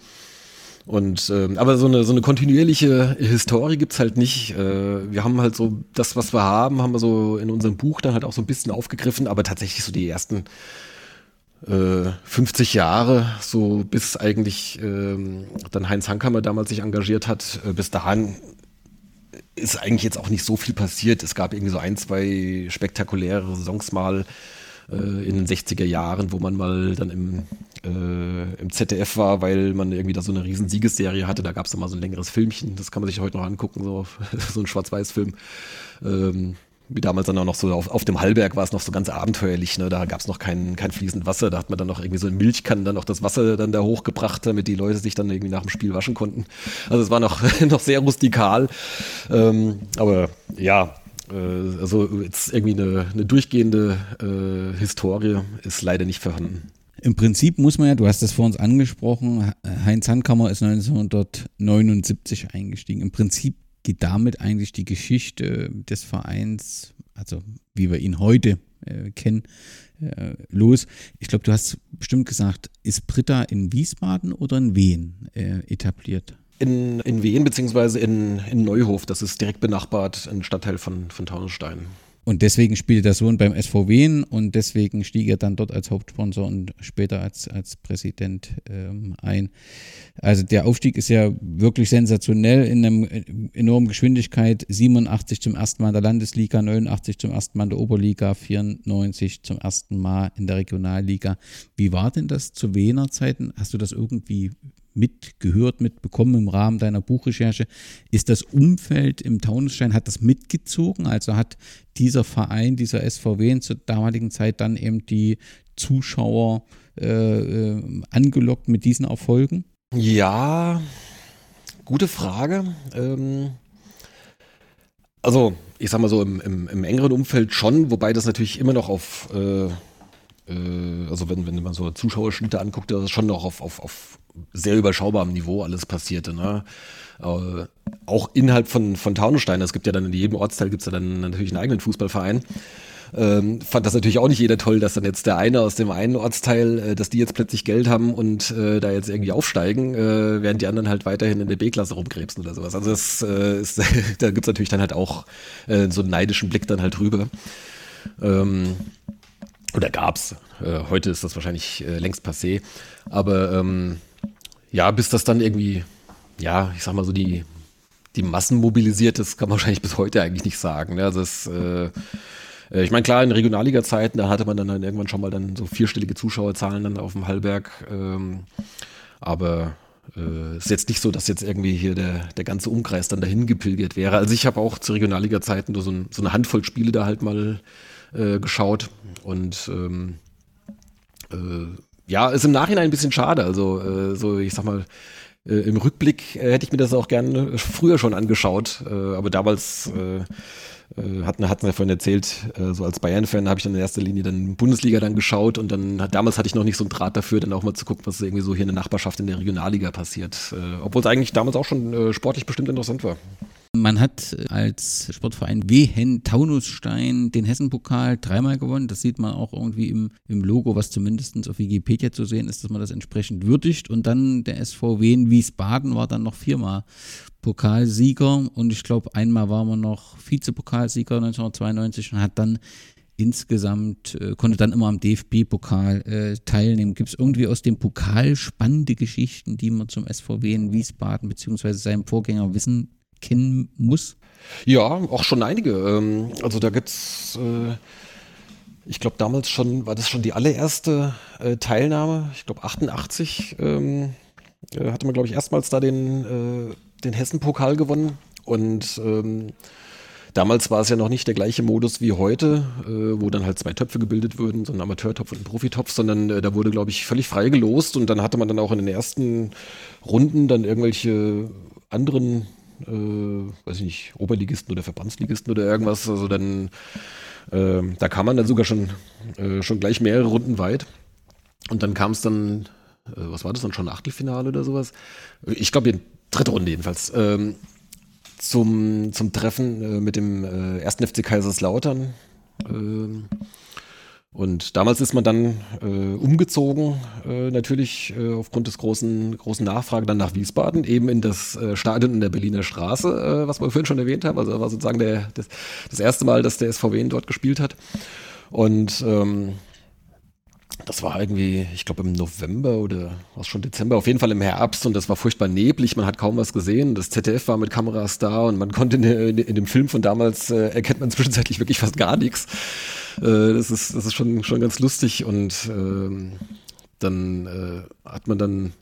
Und ähm, aber so eine so eine kontinuierliche Historie gibt's halt nicht. Äh, wir haben halt so das, was wir haben, haben wir so in unserem Buch dann halt auch so ein bisschen aufgegriffen, aber tatsächlich so die ersten äh, 50 Jahre, so bis eigentlich ähm, dann Heinz Hankammer damals sich engagiert hat, äh, bis dahin ist eigentlich jetzt auch nicht so viel passiert. Es gab irgendwie so ein, zwei spektakuläre Saisons mal in den 60er Jahren, wo man mal dann im, äh, im ZDF war, weil man irgendwie da so eine riesen Siegesserie hatte. Da gab es dann mal so ein längeres Filmchen, das kann man sich heute noch angucken, so, so ein Schwarz-Weiß-Film. Ähm, wie damals dann auch noch so auf, auf dem Hallberg war es noch so ganz abenteuerlich, ne? Da gab es noch kein, kein fließendes Wasser, da hat man dann noch irgendwie so in Milchkannen dann noch das Wasser dann da hochgebracht, damit die Leute sich dann irgendwie nach dem Spiel waschen konnten. Also es war noch, noch sehr rustikal. Ähm, aber ja, äh, also jetzt irgendwie eine, eine durchgehende äh, Historie ist leider nicht vorhanden. Im Prinzip muss man ja, du hast das vor uns angesprochen, Heinz Handkammer ist 1979 eingestiegen. Im Prinzip geht damit eigentlich die Geschichte des Vereins, also wie wir ihn heute äh, kennen, äh, los. Ich glaube, du hast bestimmt gesagt, ist Britta in Wiesbaden oder in Wien äh, etabliert? In, in Wien beziehungsweise in, in Neuhof. Das ist direkt benachbart, ein Stadtteil von, von Taunusstein. Und deswegen spielte der Sohn beim SV Wien und deswegen stieg er dann dort als Hauptsponsor und später als, als Präsident ähm, ein. Also der Aufstieg ist ja wirklich sensationell in einer enormen Geschwindigkeit. 87 zum ersten Mal in der Landesliga, 89 zum ersten Mal in der Oberliga, 94 zum ersten Mal in der Regionalliga. Wie war denn das zu Wiener Zeiten? Hast du das irgendwie mitgehört, mitbekommen im Rahmen deiner Buchrecherche. Ist das Umfeld im Taunusstein, hat das mitgezogen? Also hat dieser Verein, dieser SVW zur damaligen Zeit dann eben die Zuschauer äh, äh, angelockt mit diesen Erfolgen? Ja, gute Frage. Ähm, also, ich sag mal so, im, im, im, engeren Umfeld schon, wobei das natürlich immer noch auf, äh, äh also wenn, wenn man so Zuschauerschnitte anguckt, das ist schon noch auf, auf, auf sehr überschaubarem Niveau alles passierte. Ne? Äh, auch innerhalb von, von Taunusstein, es gibt ja dann in jedem Ortsteil gibt es ja dann natürlich einen eigenen Fußballverein. Ähm, fand das natürlich auch nicht jeder toll, dass dann jetzt der eine aus dem einen Ortsteil, äh, dass die jetzt plötzlich Geld haben und äh, da jetzt irgendwie aufsteigen, äh, während die anderen halt weiterhin in der B-Klasse rumkrebsen oder sowas. Also das äh, ist, da gibt's natürlich dann halt auch äh, so einen neidischen Blick dann halt drüber. Ähm, oder gab's. Äh, heute ist das wahrscheinlich äh, längst passé. Aber ähm, ja, bis das dann irgendwie, ja, ich sag mal so, die, die Massen mobilisiert, das kann man wahrscheinlich bis heute eigentlich nicht sagen. Ne? Also das, äh, äh, ich meine, klar, in Regionalliga-Zeiten, da hatte man dann, dann irgendwann schon mal dann so vierstellige Zuschauerzahlen dann auf dem Hallberg. Ähm, aber äh, ist jetzt nicht so, dass jetzt irgendwie hier der, der ganze Umkreis dann dahin gepilgert wäre. Also ich habe auch zu Regionalliga-Zeiten nur so, ein, so, eine Handvoll Spiele da halt mal äh, geschaut und ähm, äh, ja, ist im Nachhinein ein bisschen schade. Also, äh, so, ich sag mal, äh, im Rückblick hätte ich mir das auch gerne früher schon angeschaut. Äh, aber damals äh, hatten, hatten ja vorhin erzählt, äh, so als Bayern-Fan habe ich dann in erster Linie dann Bundesliga dann geschaut und dann damals hatte ich noch nicht so einen Draht dafür, dann auch mal zu gucken, was irgendwie so hier in der Nachbarschaft in der Regionalliga passiert. Obwohl es eigentlich damals auch schon sportlich bestimmt interessant war. Man hat als Sportverein Wehen Taunusstein den Hessenpokal dreimal gewonnen. Das sieht man auch irgendwie im, im Logo, was zumindest auf Wikipedia zu sehen ist, dass man das entsprechend würdigt. Und dann der SV Wehen Wiesbaden war dann noch viermal Pokalsieger und ich glaube, einmal war man noch Vizepokalsieger 1992 und hat dann insgesamt, äh, konnte dann immer am DFB-Pokal äh, teilnehmen. Gibt es irgendwie aus dem Pokal spannende Geschichten, die man zum SVW in Wiesbaden beziehungsweise seinem Vorgänger wissen kennen muss? Ja, auch schon einige. Ähm, also da gibt's, äh, ich glaube damals schon, war das schon die allererste äh, Teilnahme. Ich glaube 88 ähm, äh, hatte man, glaube ich, erstmals da den, den Hessen-Pokal gewonnen. Und ähm, Damals war es ja noch nicht der gleiche Modus wie heute, wo dann halt zwei Töpfe gebildet wurden, so ein Amateurtopf und ein Profitopf, sondern da wurde, glaube ich, völlig frei gelost und dann hatte man dann auch in den ersten Runden dann irgendwelche anderen äh, weiß ich nicht, Oberligisten oder Verbandsligisten oder irgendwas. Also dann, äh, da kam man dann sogar schon, äh, schon gleich mehrere Runden weit. Und dann kam es dann, äh, was war das dann schon, Achtelfinale oder sowas? Ich glaube, dritte Runde jedenfalls. Ähm, zum, zum Treffen äh, mit dem äh, ersten FC Kaiserslautern. Und damals ist man dann äh, umgezogen, äh, natürlich äh, aufgrund des großen, großen Nachfrage dann nach Wiesbaden, eben in das äh, Stadion in der Berliner Straße, äh, was wir vorhin schon erwähnt haben. Also war sozusagen der, das, das erste Mal, dass der SVW dort gespielt hat. Und ähm, das war irgendwie, ich glaube im November oder was schon Dezember, auf jeden Fall im Herbst und das war furchtbar neblig, man hat kaum was gesehen. Das ZDF war mit Kameras da und man konnte in, in, in dem Film von damals äh, erkennt man zwischenzeitlich wirklich fast gar nichts. Äh, das ist, das ist schon, schon ganz lustig und äh, dann äh, hat man dann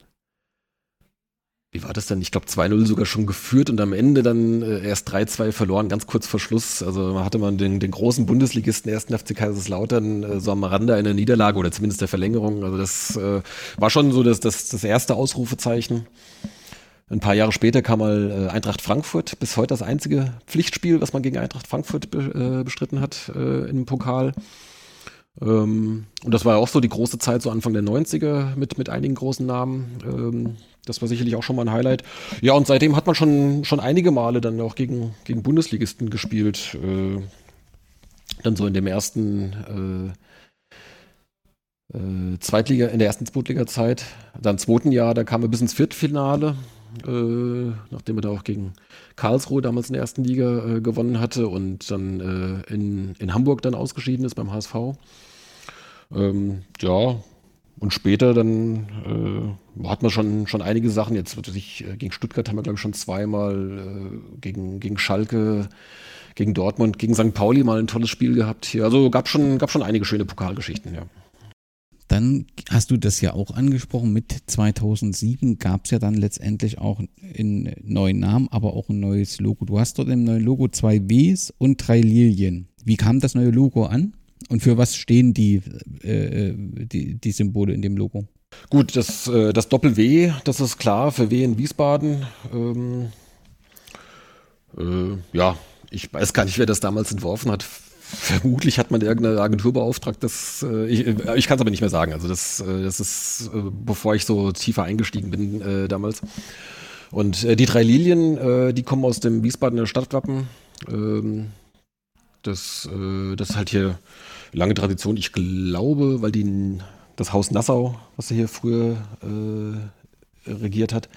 wie war das denn? Ich glaube 2-0 sogar schon geführt und am Ende dann äh, erst 3-2 verloren, ganz kurz vor Schluss. Also hatte man den, den großen Bundesligisten ersten FC Kaiserslautern äh, so am Rande einer Niederlage oder zumindest der Verlängerung. Also das äh, war schon so das, das, das erste Ausrufezeichen. Ein paar Jahre später kam mal äh, Eintracht Frankfurt, bis heute das einzige Pflichtspiel, was man gegen Eintracht Frankfurt be, äh, bestritten hat äh, im Pokal. Ähm, und das war auch so die große Zeit, so Anfang der 90er mit, mit einigen großen Namen. Ähm, das war sicherlich auch schon mal ein Highlight. Ja, und seitdem hat man schon, schon einige Male dann auch gegen, gegen Bundesligisten gespielt. Äh, dann so in dem ersten äh, äh, Zweitliga, in der ersten Zweitliga-Zeit. Dann im zweiten Jahr, da kam er bis ins Viertelfinale, äh, nachdem er da auch gegen Karlsruhe damals in der ersten Liga äh, gewonnen hatte und dann äh, in, in Hamburg dann ausgeschieden ist beim HSV. Ähm, ja, und später dann äh, hat man schon, schon einige Sachen. Jetzt ich, äh, gegen Stuttgart haben wir, glaube ich, schon zweimal, äh, gegen, gegen Schalke, gegen Dortmund, gegen St. Pauli mal ein tolles Spiel gehabt hier. Also gab schon, gab schon einige schöne Pokalgeschichten, ja. Dann hast du das ja auch angesprochen, mit 2007 gab es ja dann letztendlich auch einen neuen Namen, aber auch ein neues Logo. Du hast dort im neuen Logo zwei Ws und drei Lilien. Wie kam das neue Logo an? Und für was stehen die, äh, die, die Symbole in dem Logo? Gut, das, äh, das Doppel-W, das ist klar, für W in Wiesbaden. Ähm, äh, ja, ich weiß gar nicht, wer das damals entworfen hat. Vermutlich hat man irgendeine Agentur beauftragt, das, äh, ich, äh, ich kann es aber nicht mehr sagen. Also das, äh, das ist, bevor ich so tiefer eingestiegen bin äh, damals. Und äh, die drei Lilien, äh, die kommen aus dem Wiesbadener Stadtwappen. Ähm, das, das ist halt hier lange Tradition. Ich glaube, weil die, das Haus Nassau, was hier früher äh, regiert hat,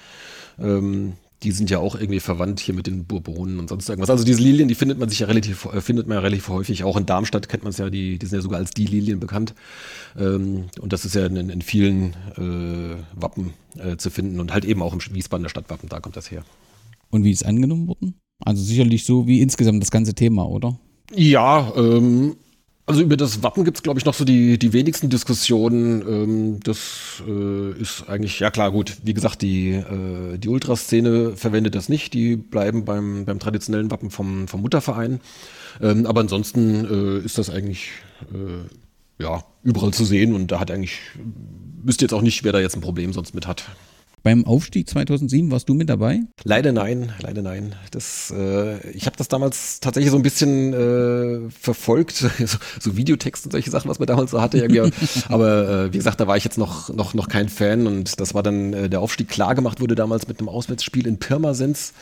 ähm, die sind ja auch irgendwie verwandt hier mit den Bourbonen und sonst irgendwas. Also diese Lilien, die findet man sich ja relativ, äh, findet man ja relativ häufig. Auch in Darmstadt kennt man es ja, die, die sind ja sogar als die Lilien bekannt. Ähm, und das ist ja in, in vielen äh, Wappen äh, zu finden und halt eben auch im Wiesbadener Stadtwappen, da kommt das her. Und wie ist angenommen worden? Also sicherlich so wie insgesamt das ganze Thema, oder? Ja, ähm, also über das Wappen gibt es, glaube ich, noch so die, die wenigsten Diskussionen. Ähm, das äh, ist eigentlich, ja klar, gut, wie gesagt, die, äh, die Ultraszene verwendet das nicht, die bleiben beim, beim traditionellen Wappen vom, vom Mutterverein. Ähm, aber ansonsten äh, ist das eigentlich äh, ja, überall zu sehen und da hat eigentlich, wüsste jetzt auch nicht, wer da jetzt ein Problem sonst mit hat. Beim Aufstieg 2007 warst du mit dabei? Leider nein, leider nein. Das, äh, ich habe das damals tatsächlich so ein bisschen äh, verfolgt, so, so Videotext und solche Sachen, was man damals so hatte. Aber äh, wie gesagt, da war ich jetzt noch, noch, noch kein Fan und das war dann, äh, der Aufstieg klar gemacht wurde damals mit einem Auswärtsspiel in Pirmasens.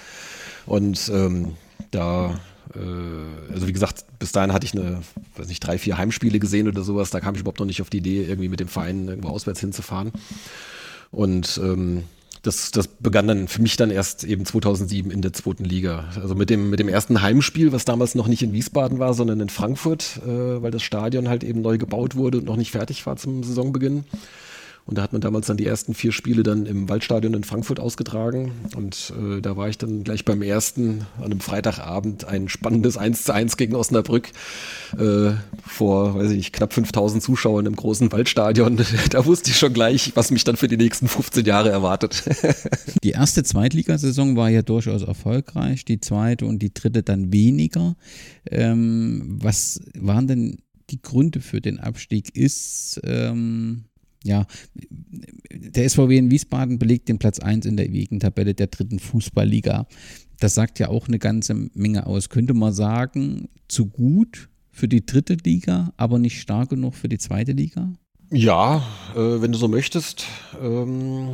Und ähm, da äh, also wie gesagt, bis dahin hatte ich eine, weiß nicht, drei, vier Heimspiele gesehen oder sowas. Da kam ich überhaupt noch nicht auf die Idee, irgendwie mit dem Verein irgendwo auswärts hinzufahren. Und ähm, das, das begann dann für mich dann erst eben 2007 in der zweiten Liga. Also mit dem, mit dem ersten Heimspiel, was damals noch nicht in Wiesbaden war, sondern in Frankfurt, äh, weil das Stadion halt eben neu gebaut wurde und noch nicht fertig war zum Saisonbeginn. Und da hat man damals dann die ersten vier Spiele dann im Waldstadion in Frankfurt ausgetragen. Und äh, da war ich dann gleich beim ersten an einem Freitagabend ein spannendes 1 zu 1 gegen Osnabrück äh, vor, weiß ich knapp 5000 Zuschauern im großen Waldstadion. Da wusste ich schon gleich, was mich dann für die nächsten 15 Jahre erwartet. Die erste Zweitligasaison war ja durchaus erfolgreich, die zweite und die dritte dann weniger. Ähm, was waren denn die Gründe für den Abstieg? Ist ähm, ja, der SVW in Wiesbaden belegt den Platz 1 in der ewigen Tabelle der dritten Fußballliga. Das sagt ja auch eine ganze Menge aus. Könnte man sagen, zu gut für die dritte Liga, aber nicht stark genug für die zweite Liga? Ja, äh, wenn du so möchtest. Ähm,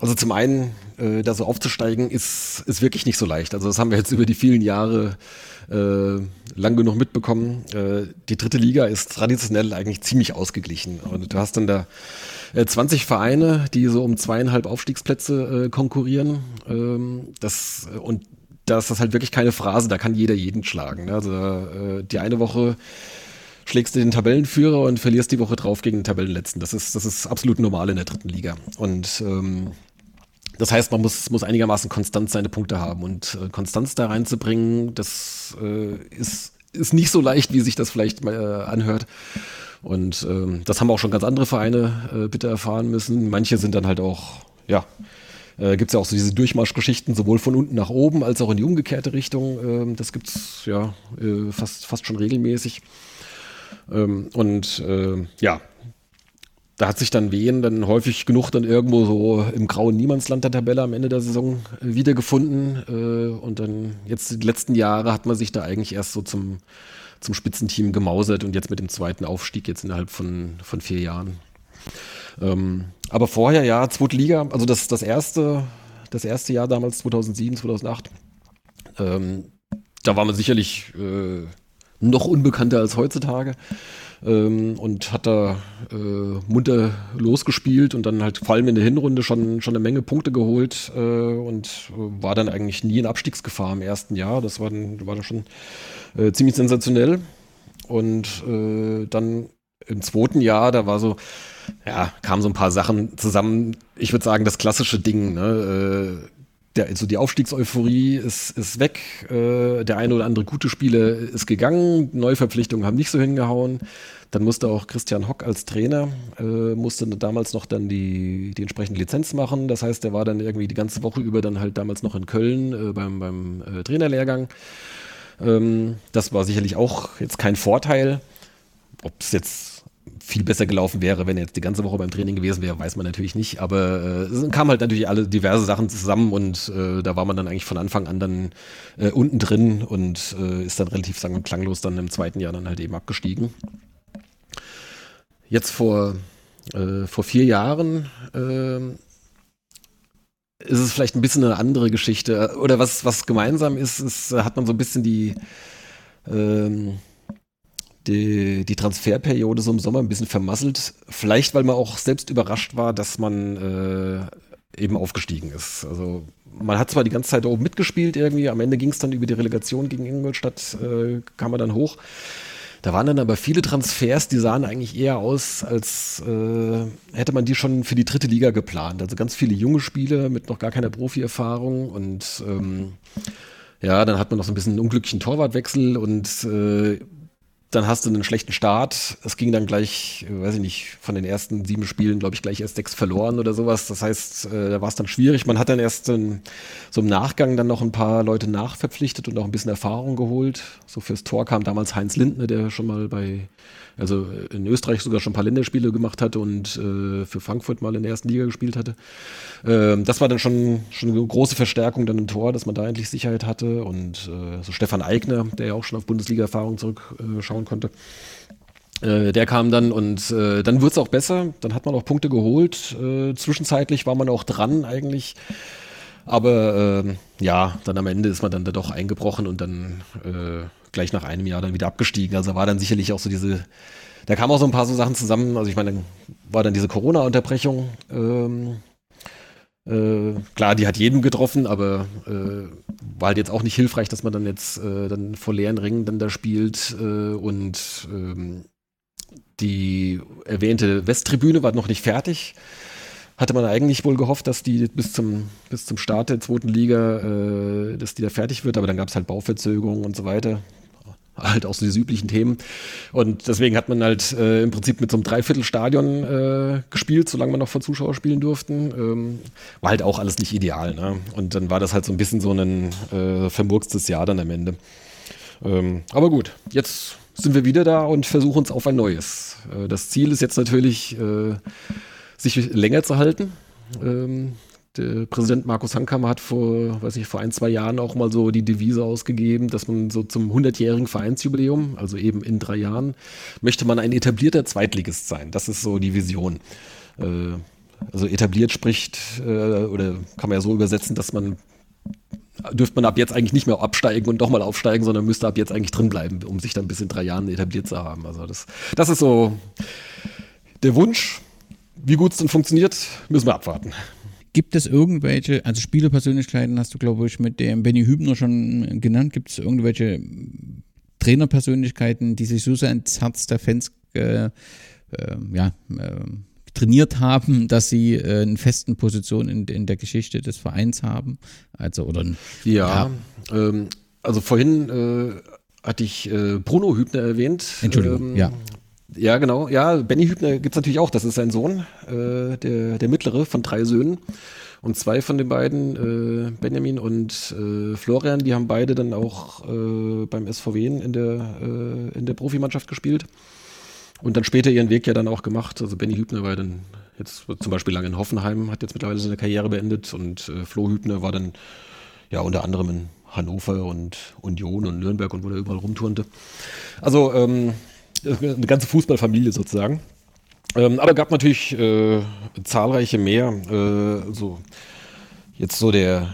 also zum einen, äh, da so aufzusteigen, ist, ist wirklich nicht so leicht. Also das haben wir jetzt über die vielen Jahre äh, lang genug mitbekommen. Äh, die dritte Liga ist traditionell eigentlich ziemlich ausgeglichen. Und du hast dann da äh, 20 Vereine, die so um zweieinhalb Aufstiegsplätze äh, konkurrieren. Ähm, das, und da ist das halt wirklich keine Phrase, da kann jeder jeden schlagen. Ne? Also äh, die eine Woche schlägst du den Tabellenführer und verlierst die Woche drauf gegen den Tabellenletzten. Das ist, das ist absolut normal in der dritten Liga. Und ähm, das heißt, man muss, muss einigermaßen konstant seine Punkte haben. Und äh, Konstanz da reinzubringen, das äh, ist, ist nicht so leicht, wie sich das vielleicht mal äh, anhört. Und ähm, das haben auch schon ganz andere Vereine äh, bitte erfahren müssen. Manche sind dann halt auch, ja, äh, gibt es ja auch so diese Durchmarschgeschichten, sowohl von unten nach oben als auch in die umgekehrte Richtung. Ähm, das gibt es ja äh, fast, fast schon regelmäßig. Ähm, und äh, ja, da hat sich dann Wehen dann häufig genug dann irgendwo so im grauen Niemandsland der Tabelle am Ende der Saison äh, wiedergefunden. Äh, und dann jetzt die letzten Jahre hat man sich da eigentlich erst so zum, zum Spitzenteam gemausert und jetzt mit dem zweiten Aufstieg jetzt innerhalb von, von vier Jahren. Ähm, aber vorher ja, zweite Liga, also das, das erste, das erste Jahr damals 2007, 2008, ähm, da war man sicherlich äh, noch unbekannter als heutzutage ähm, und hat da äh, munter losgespielt und dann halt vor allem in der Hinrunde schon, schon eine Menge Punkte geholt äh, und war dann eigentlich nie in Abstiegsgefahr im ersten Jahr. Das war dann, war dann schon äh, ziemlich sensationell. Und äh, dann im zweiten Jahr, da war so, ja, kamen so ein paar Sachen zusammen. Ich würde sagen, das klassische Ding, ne? Der, also die Aufstiegseuphorie ist, ist weg. Äh, der eine oder andere gute Spieler ist gegangen. Neuverpflichtungen haben nicht so hingehauen. Dann musste auch Christian Hock als Trainer, äh, musste damals noch dann die, die entsprechende Lizenz machen. Das heißt, er war dann irgendwie die ganze Woche über dann halt damals noch in Köln äh, beim, beim äh, Trainerlehrgang. Ähm, das war sicherlich auch jetzt kein Vorteil. Ob es jetzt viel besser gelaufen wäre, wenn er jetzt die ganze Woche beim Training gewesen wäre, weiß man natürlich nicht. Aber äh, es kamen halt natürlich alle diverse Sachen zusammen und äh, da war man dann eigentlich von Anfang an dann äh, unten drin und äh, ist dann relativ sang- und klanglos dann im zweiten Jahr dann halt eben abgestiegen. Jetzt vor, äh, vor vier Jahren äh, ist es vielleicht ein bisschen eine andere Geschichte. Oder was, was gemeinsam ist, ist, hat man so ein bisschen die ähm, die, die Transferperiode so im Sommer ein bisschen vermasselt. Vielleicht, weil man auch selbst überrascht war, dass man äh, eben aufgestiegen ist. Also man hat zwar die ganze Zeit oben mitgespielt irgendwie, am Ende ging es dann über die Relegation gegen Ingolstadt, äh, kam man dann hoch. Da waren dann aber viele Transfers, die sahen eigentlich eher aus, als äh, hätte man die schon für die dritte Liga geplant. Also ganz viele junge Spieler mit noch gar keiner Profi-Erfahrung und ähm, ja, dann hat man noch so ein bisschen einen unglücklichen Torwartwechsel und äh, dann hast du einen schlechten Start. Es ging dann gleich, weiß ich nicht, von den ersten sieben Spielen, glaube ich, gleich erst sechs verloren oder sowas. Das heißt, äh, da war es dann schwierig. Man hat dann erst in, so im Nachgang dann noch ein paar Leute nachverpflichtet und auch ein bisschen Erfahrung geholt. So fürs Tor kam damals Heinz Lindner, der schon mal bei also in Österreich sogar schon ein paar Länderspiele gemacht hatte und äh, für Frankfurt mal in der ersten Liga gespielt hatte. Ähm, das war dann schon, schon eine große Verstärkung dann im Tor, dass man da endlich Sicherheit hatte und äh, so Stefan Eigner, der ja auch schon auf Bundesliga-Erfahrung zurückschauen äh, konnte. Äh, der kam dann und äh, dann wurde es auch besser. Dann hat man auch Punkte geholt. Äh, zwischenzeitlich war man auch dran eigentlich. Aber äh, ja, dann am Ende ist man dann da doch eingebrochen und dann äh, gleich nach einem Jahr dann wieder abgestiegen. Also war dann sicherlich auch so diese, da kamen auch so ein paar so Sachen zusammen. Also ich meine, dann war dann diese Corona-Unterbrechung. Ähm, äh, klar, die hat jeden getroffen, aber äh, war halt jetzt auch nicht hilfreich, dass man dann jetzt äh, dann vor leeren Ringen dann da spielt äh, und ähm, die erwähnte Westtribüne war noch nicht fertig hatte man eigentlich wohl gehofft, dass die bis zum, bis zum Start der zweiten Liga, äh, dass die da fertig wird, aber dann gab es halt Bauverzögerungen und so weiter. Halt auch so diese üblichen Themen. Und deswegen hat man halt äh, im Prinzip mit so einem Dreiviertelstadion äh, gespielt, solange man noch vor Zuschauer spielen durften. Ähm, war halt auch alles nicht ideal. Ne? Und dann war das halt so ein bisschen so ein äh, vermurkstes Jahr dann am Ende. Ähm, aber gut, jetzt sind wir wieder da und versuchen uns auf ein neues. Äh, das Ziel ist jetzt natürlich äh, sich länger zu halten. Ähm, der Präsident Markus Hankammer hat vor, weiß ich, vor ein, zwei Jahren auch mal so die Devise ausgegeben, dass man so zum 100-jährigen Vereinsjubiläum, also eben in drei Jahren, möchte man ein etablierter Zweitligist sein. Das ist so die Vision. Äh, also etabliert spricht, äh, oder kann man ja so übersetzen, dass man dürfte man ab jetzt eigentlich nicht mehr absteigen und doch mal aufsteigen, sondern müsste ab jetzt eigentlich drin bleiben, um sich dann bis in drei Jahren etabliert zu haben. Also das, das ist so der Wunsch. Wie gut es dann funktioniert, müssen wir abwarten. Gibt es irgendwelche, also Spielerpersönlichkeiten hast du, glaube ich, mit dem Benny Hübner schon genannt. Gibt es irgendwelche Trainerpersönlichkeiten, die sich so sehr ins Herz der Fans äh, äh, ja, äh, trainiert haben, dass sie äh, eine festen Position in, in der Geschichte des Vereins haben? Also, oder ja, ja. Ähm, also vorhin äh, hatte ich äh, Bruno Hübner erwähnt. Entschuldigung, ähm, ja. Ja, genau. Ja, Benny Hübner gibt es natürlich auch. Das ist sein Sohn, äh, der, der mittlere von drei Söhnen. Und zwei von den beiden, äh, Benjamin und äh, Florian, die haben beide dann auch äh, beim SVW in der, äh, in der Profimannschaft gespielt. Und dann später ihren Weg ja dann auch gemacht. Also Benny Hübner war dann jetzt zum Beispiel lange in Hoffenheim, hat jetzt mittlerweile seine Karriere beendet. Und äh, Flo Hübner war dann ja unter anderem in Hannover und Union und Nürnberg und wo er überall rumturnte. Also ähm, eine ganze Fußballfamilie sozusagen. Ähm, aber gab natürlich äh, zahlreiche mehr. Äh, so jetzt so der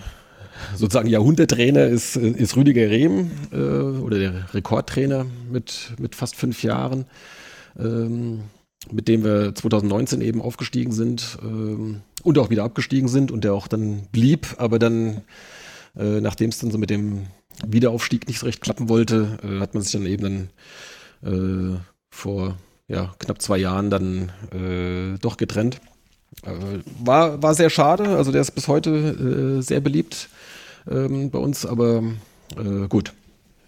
sozusagen Jahrhunderttrainer ist, ist Rüdiger Rehm äh, oder der Rekordtrainer mit, mit fast fünf Jahren, ähm, mit dem wir 2019 eben aufgestiegen sind ähm, und auch wieder abgestiegen sind und der auch dann blieb, aber dann, äh, nachdem es dann so mit dem Wiederaufstieg nicht so recht klappen wollte, äh, hat man sich dann eben dann äh, vor ja, knapp zwei Jahren dann äh, doch getrennt. Äh, war, war sehr schade, also der ist bis heute äh, sehr beliebt ähm, bei uns, aber äh, gut.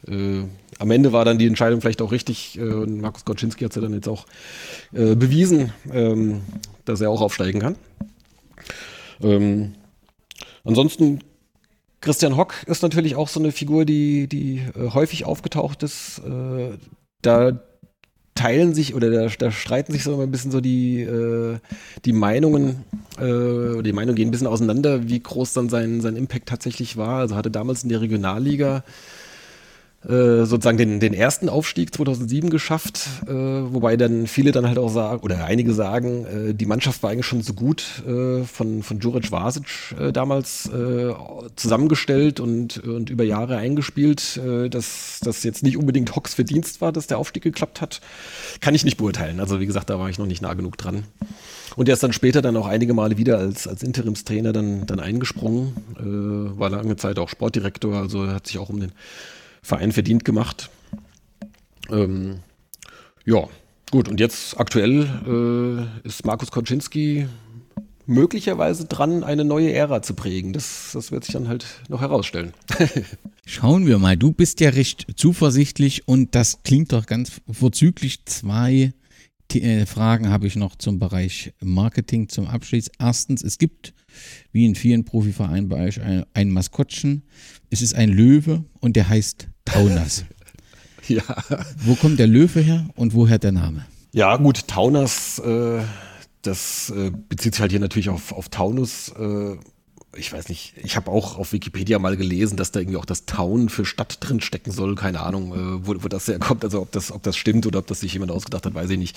Äh, am Ende war dann die Entscheidung vielleicht auch richtig und Markus Goczynski hat es ja dann jetzt auch bewiesen, ähm, dass er auch aufsteigen kann. Ähm, ansonsten Christian Hock ist natürlich auch so eine Figur, die, die äh, häufig aufgetaucht ist. Äh, da teilen sich oder da, da, streiten sich so ein bisschen so die, äh, die Meinungen, äh, die Meinungen gehen ein bisschen auseinander, wie groß dann sein, sein Impact tatsächlich war. Also hatte damals in der Regionalliga äh, sozusagen den, den ersten Aufstieg 2007 geschafft, äh, wobei dann viele dann halt auch sagen, oder einige sagen, äh, die Mannschaft war eigentlich schon so gut äh, von, von Juric Vasic äh, damals äh, zusammengestellt und, und über Jahre eingespielt, äh, dass das jetzt nicht unbedingt Hocks Verdienst war, dass der Aufstieg geklappt hat, kann ich nicht beurteilen. Also wie gesagt, da war ich noch nicht nah genug dran. Und er ist dann später dann auch einige Male wieder als, als Interimstrainer dann, dann eingesprungen, äh, war lange Zeit auch Sportdirektor, also hat sich auch um den Verein verdient gemacht. Ähm, ja, gut, und jetzt aktuell äh, ist Markus Koczynski möglicherweise dran, eine neue Ära zu prägen. Das, das wird sich dann halt noch herausstellen. Schauen wir mal, du bist ja recht zuversichtlich und das klingt doch ganz vorzüglich. Zwei äh, Fragen habe ich noch zum Bereich Marketing zum Abschluss. Erstens, es gibt wie in vielen Profivereinen bei euch ein, ein Maskottchen. Es ist ein Löwe und der heißt Taunas. ja. Wo kommt der Löwe her und woher der Name? Ja, gut, Taunas, äh, das äh, bezieht sich halt hier natürlich auf, auf Taunus. Äh, ich weiß nicht, ich habe auch auf Wikipedia mal gelesen, dass da irgendwie auch das Town für Stadt drin stecken soll. Keine Ahnung, äh, wo, wo das herkommt. Also ob das, ob das stimmt oder ob das sich jemand ausgedacht hat, weiß ich nicht.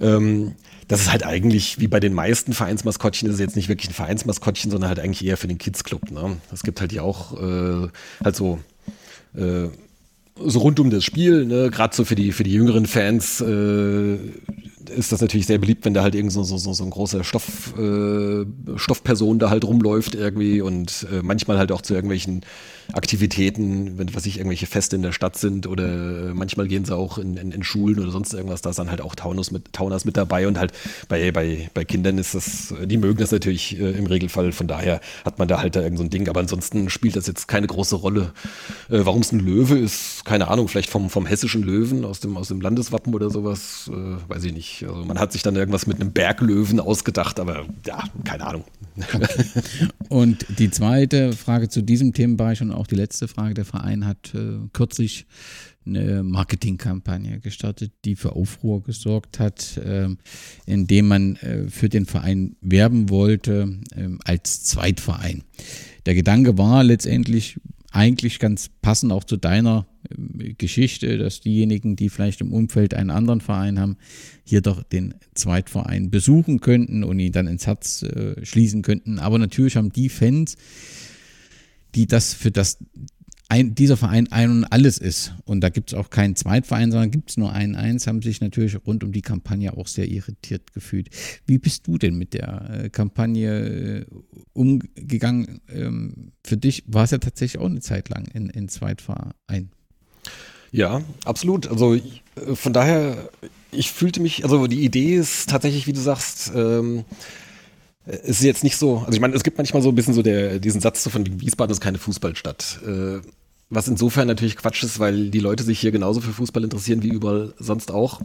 Ähm, das ist halt eigentlich, wie bei den meisten Vereinsmaskottchen, ist es jetzt nicht wirklich ein Vereinsmaskottchen, sondern halt eigentlich eher für den Kids-Club. Ne? Es gibt halt ja auch äh, halt so äh, so rund um das Spiel, ne, gerade so für die, für die jüngeren Fans äh, ist das natürlich sehr beliebt, wenn da halt irgend so, so, so ein großer Stoff, äh, Stoffperson da halt rumläuft irgendwie und äh, manchmal halt auch zu irgendwelchen Aktivitäten, wenn was ich irgendwelche Feste in der Stadt sind oder manchmal gehen sie auch in, in, in Schulen oder sonst irgendwas, da ist dann halt auch Taunus mit, Taunus mit dabei und halt bei, bei, bei Kindern ist das, die mögen das natürlich äh, im Regelfall, von daher hat man da halt da irgend so Ding, aber ansonsten spielt das jetzt keine große Rolle. Äh, Warum es ein Löwe ist, keine Ahnung, vielleicht vom, vom hessischen Löwen aus dem, aus dem Landeswappen oder sowas, äh, weiß ich nicht. Also man hat sich dann irgendwas mit einem Berglöwen ausgedacht, aber ja, keine Ahnung. und die zweite Frage zu diesem Themenbereich und auch die letzte Frage. Der Verein hat äh, kürzlich eine Marketingkampagne gestartet, die für Aufruhr gesorgt hat, äh, indem man äh, für den Verein werben wollte äh, als Zweitverein. Der Gedanke war letztendlich eigentlich ganz passend auch zu deiner äh, Geschichte, dass diejenigen, die vielleicht im Umfeld einen anderen Verein haben, hier doch den Zweitverein besuchen könnten und ihn dann ins Herz äh, schließen könnten. Aber natürlich haben die Fans, die das für das ein, dieser Verein ein und alles ist. Und da gibt es auch keinen Zweitverein, sondern gibt es nur einen eins, haben sich natürlich rund um die Kampagne auch sehr irritiert gefühlt. Wie bist du denn mit der äh, Kampagne äh, umgegangen? Ähm, für dich war es ja tatsächlich auch eine Zeit lang in, in Zweitverein. Ja, absolut. Also äh, von daher, ich fühlte mich, also die Idee ist tatsächlich, wie du sagst, ähm, es ist jetzt nicht so, also ich meine, es gibt manchmal so ein bisschen so der, diesen Satz von Wiesbaden ist keine Fußballstadt. Äh, was insofern natürlich Quatsch ist, weil die Leute sich hier genauso für Fußball interessieren wie überall sonst auch.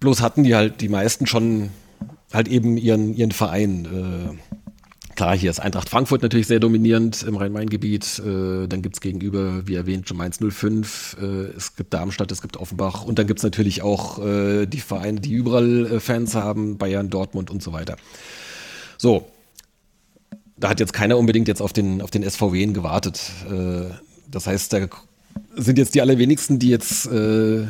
Bloß hatten die halt die meisten schon halt eben ihren, ihren Verein. Äh, klar, hier ist Eintracht Frankfurt natürlich sehr dominierend im Rhein-Main-Gebiet. Äh, dann gibt es gegenüber, wie erwähnt, schon Mainz 05. Äh, es gibt Darmstadt, es gibt Offenbach. Und dann gibt es natürlich auch äh, die Vereine, die überall äh, Fans haben, Bayern, Dortmund und so weiter. So, da hat jetzt keiner unbedingt jetzt auf den, auf den SVW gewartet. Äh, das heißt, da sind jetzt die allerwenigsten, die jetzt äh,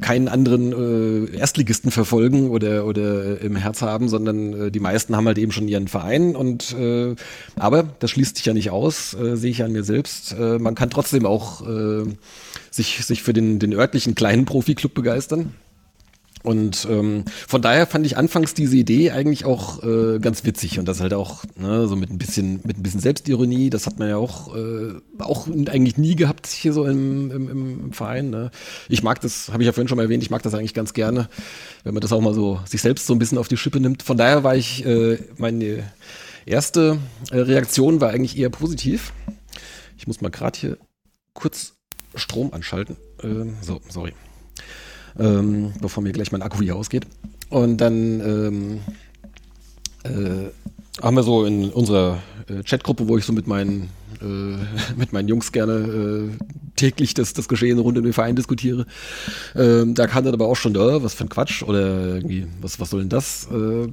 keinen anderen äh, Erstligisten verfolgen oder, oder im Herz haben, sondern äh, die meisten haben halt eben schon ihren Verein und äh, aber das schließt sich ja nicht aus, äh, sehe ich an mir selbst. Äh, man kann trotzdem auch äh, sich, sich für den, den örtlichen kleinen Profiklub begeistern. Und ähm, von daher fand ich anfangs diese Idee eigentlich auch äh, ganz witzig und das halt auch ne, so mit ein bisschen mit ein bisschen Selbstironie. Das hat man ja auch äh, auch eigentlich nie gehabt hier so im, im, im Verein. Ne? Ich mag das, habe ich ja vorhin schon mal erwähnt. Ich mag das eigentlich ganz gerne, wenn man das auch mal so sich selbst so ein bisschen auf die Schippe nimmt. Von daher war ich äh, meine erste äh, Reaktion war eigentlich eher positiv. Ich muss mal gerade hier kurz Strom anschalten. Äh, so, sorry ähm, bevor mir gleich mein Akku hier ausgeht. Und dann ähm, äh, haben wir so in unserer äh, Chatgruppe, wo ich so mit meinen, äh, mit meinen Jungs gerne äh, täglich das, das Geschehen rund um den Verein diskutiere, ähm, da kam dann aber auch schon, äh, was für ein Quatsch oder irgendwie, was, was soll denn das? Äh,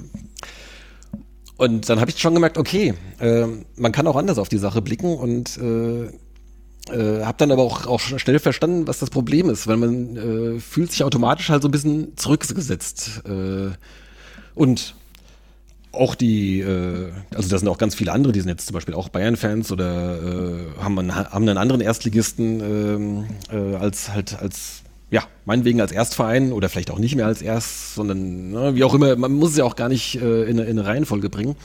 und dann habe ich schon gemerkt, okay, äh, man kann auch anders auf die Sache blicken und äh, äh, hab dann aber auch, auch schnell verstanden, was das Problem ist, weil man äh, fühlt sich automatisch halt so ein bisschen zurückgesetzt. Äh, und auch die, äh, also da sind auch ganz viele andere, die sind jetzt zum Beispiel auch Bayern-Fans oder äh, haben, einen, haben einen anderen Erstligisten ähm, äh, als halt als ja, meinetwegen als Erstverein oder vielleicht auch nicht mehr als Erst, sondern ne, wie auch immer, man muss es ja auch gar nicht äh, in, in, eine Reihenfolge bringen.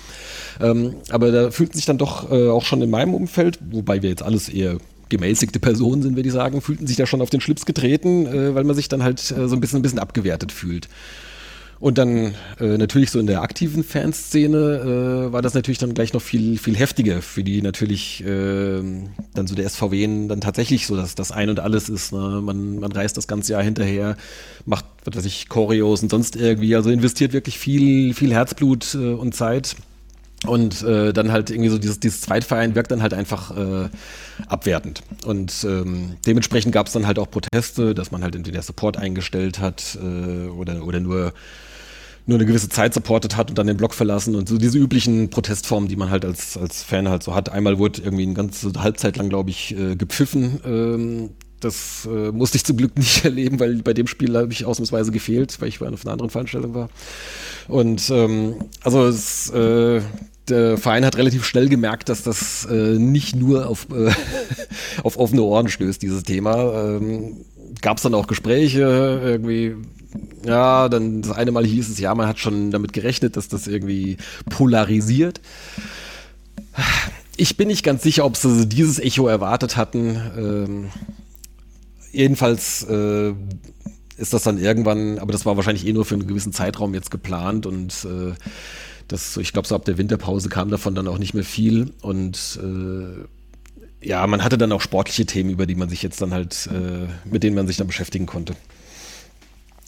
Ähm, aber da fühlt sich dann doch äh, auch schon in meinem Umfeld, wobei wir jetzt alles eher gemäßigte Personen sind, würde ich sagen, fühlten sich da schon auf den Schlips getreten, äh, weil man sich dann halt äh, so ein bisschen, ein bisschen abgewertet fühlt. Und dann äh, natürlich so in der aktiven Fanszene äh, war das natürlich dann gleich noch viel, viel heftiger, für die natürlich äh, dann so der SVW dann tatsächlich so dass das Ein und Alles ist. Ne? Man, man reist das ganze Jahr hinterher, macht, was weiß ich, Choreos und sonst irgendwie, also investiert wirklich viel, viel Herzblut äh, und Zeit. Und äh, dann halt irgendwie so dieses, dieses Zweitverein wirkt dann halt einfach äh, abwertend. Und ähm, dementsprechend gab es dann halt auch Proteste, dass man halt entweder Support eingestellt hat äh, oder, oder nur, nur eine gewisse Zeit supportet hat und dann den Block verlassen und so diese üblichen Protestformen, die man halt als, als Fan halt so hat. Einmal wurde irgendwie eine ganze Halbzeit lang, glaube ich, äh, gepfiffen. Ähm, das äh, musste ich zum Glück nicht erleben, weil bei dem Spiel habe ich ausnahmsweise gefehlt, weil ich auf einer anderen Veranstaltung war. Und ähm, also es, äh, der Verein hat relativ schnell gemerkt, dass das äh, nicht nur auf, äh, auf offene Ohren stößt, dieses Thema. Ähm, Gab es dann auch Gespräche, irgendwie, ja, dann das eine Mal hieß es, ja, man hat schon damit gerechnet, dass das irgendwie polarisiert. Ich bin nicht ganz sicher, ob sie dieses Echo erwartet hatten. Ähm, jedenfalls äh, ist das dann irgendwann, aber das war wahrscheinlich eh nur für einen gewissen Zeitraum jetzt geplant und äh, das, ich glaube, so ab der Winterpause kam davon dann auch nicht mehr viel. Und äh, ja, man hatte dann auch sportliche Themen, über die man sich jetzt dann halt, äh, mit denen man sich dann beschäftigen konnte.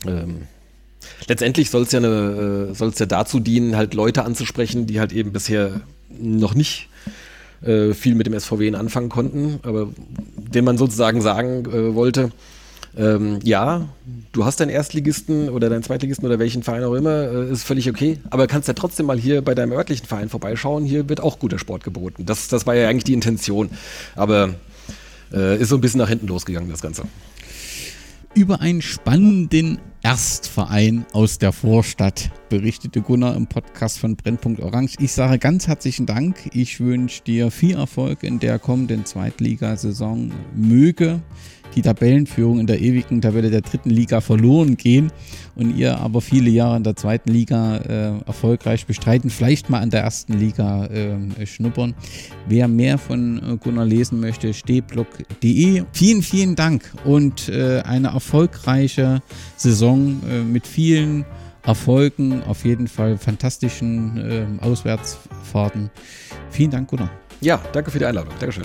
Ähm, letztendlich soll es ja, äh, ja dazu dienen, halt Leute anzusprechen, die halt eben bisher noch nicht äh, viel mit dem SVW anfangen konnten, aber dem man sozusagen sagen äh, wollte, ähm, ja, du hast deinen Erstligisten oder deinen Zweitligisten oder welchen Verein auch immer, äh, ist völlig okay. Aber kannst ja trotzdem mal hier bei deinem örtlichen Verein vorbeischauen. Hier wird auch guter Sport geboten. Das, das war ja eigentlich die Intention. Aber äh, ist so ein bisschen nach hinten losgegangen, das Ganze. Über einen spannenden Erstverein aus der Vorstadt berichtete Gunnar im Podcast von Brennpunkt Orange. Ich sage ganz herzlichen Dank. Ich wünsche dir viel Erfolg in der kommenden Zweitligasaison. Möge die Tabellenführung in der ewigen Tabelle der dritten Liga verloren gehen und ihr aber viele Jahre in der zweiten Liga äh, erfolgreich bestreiten, vielleicht mal an der ersten Liga äh, schnuppern. Wer mehr von äh, Gunnar lesen möchte, stehblock.de. Vielen, vielen Dank und äh, eine erfolgreiche Saison äh, mit vielen Erfolgen, auf jeden Fall fantastischen ähm, Auswärtsfahrten. Vielen Dank, Gunnar. Ja, danke für die Einladung. Dankeschön.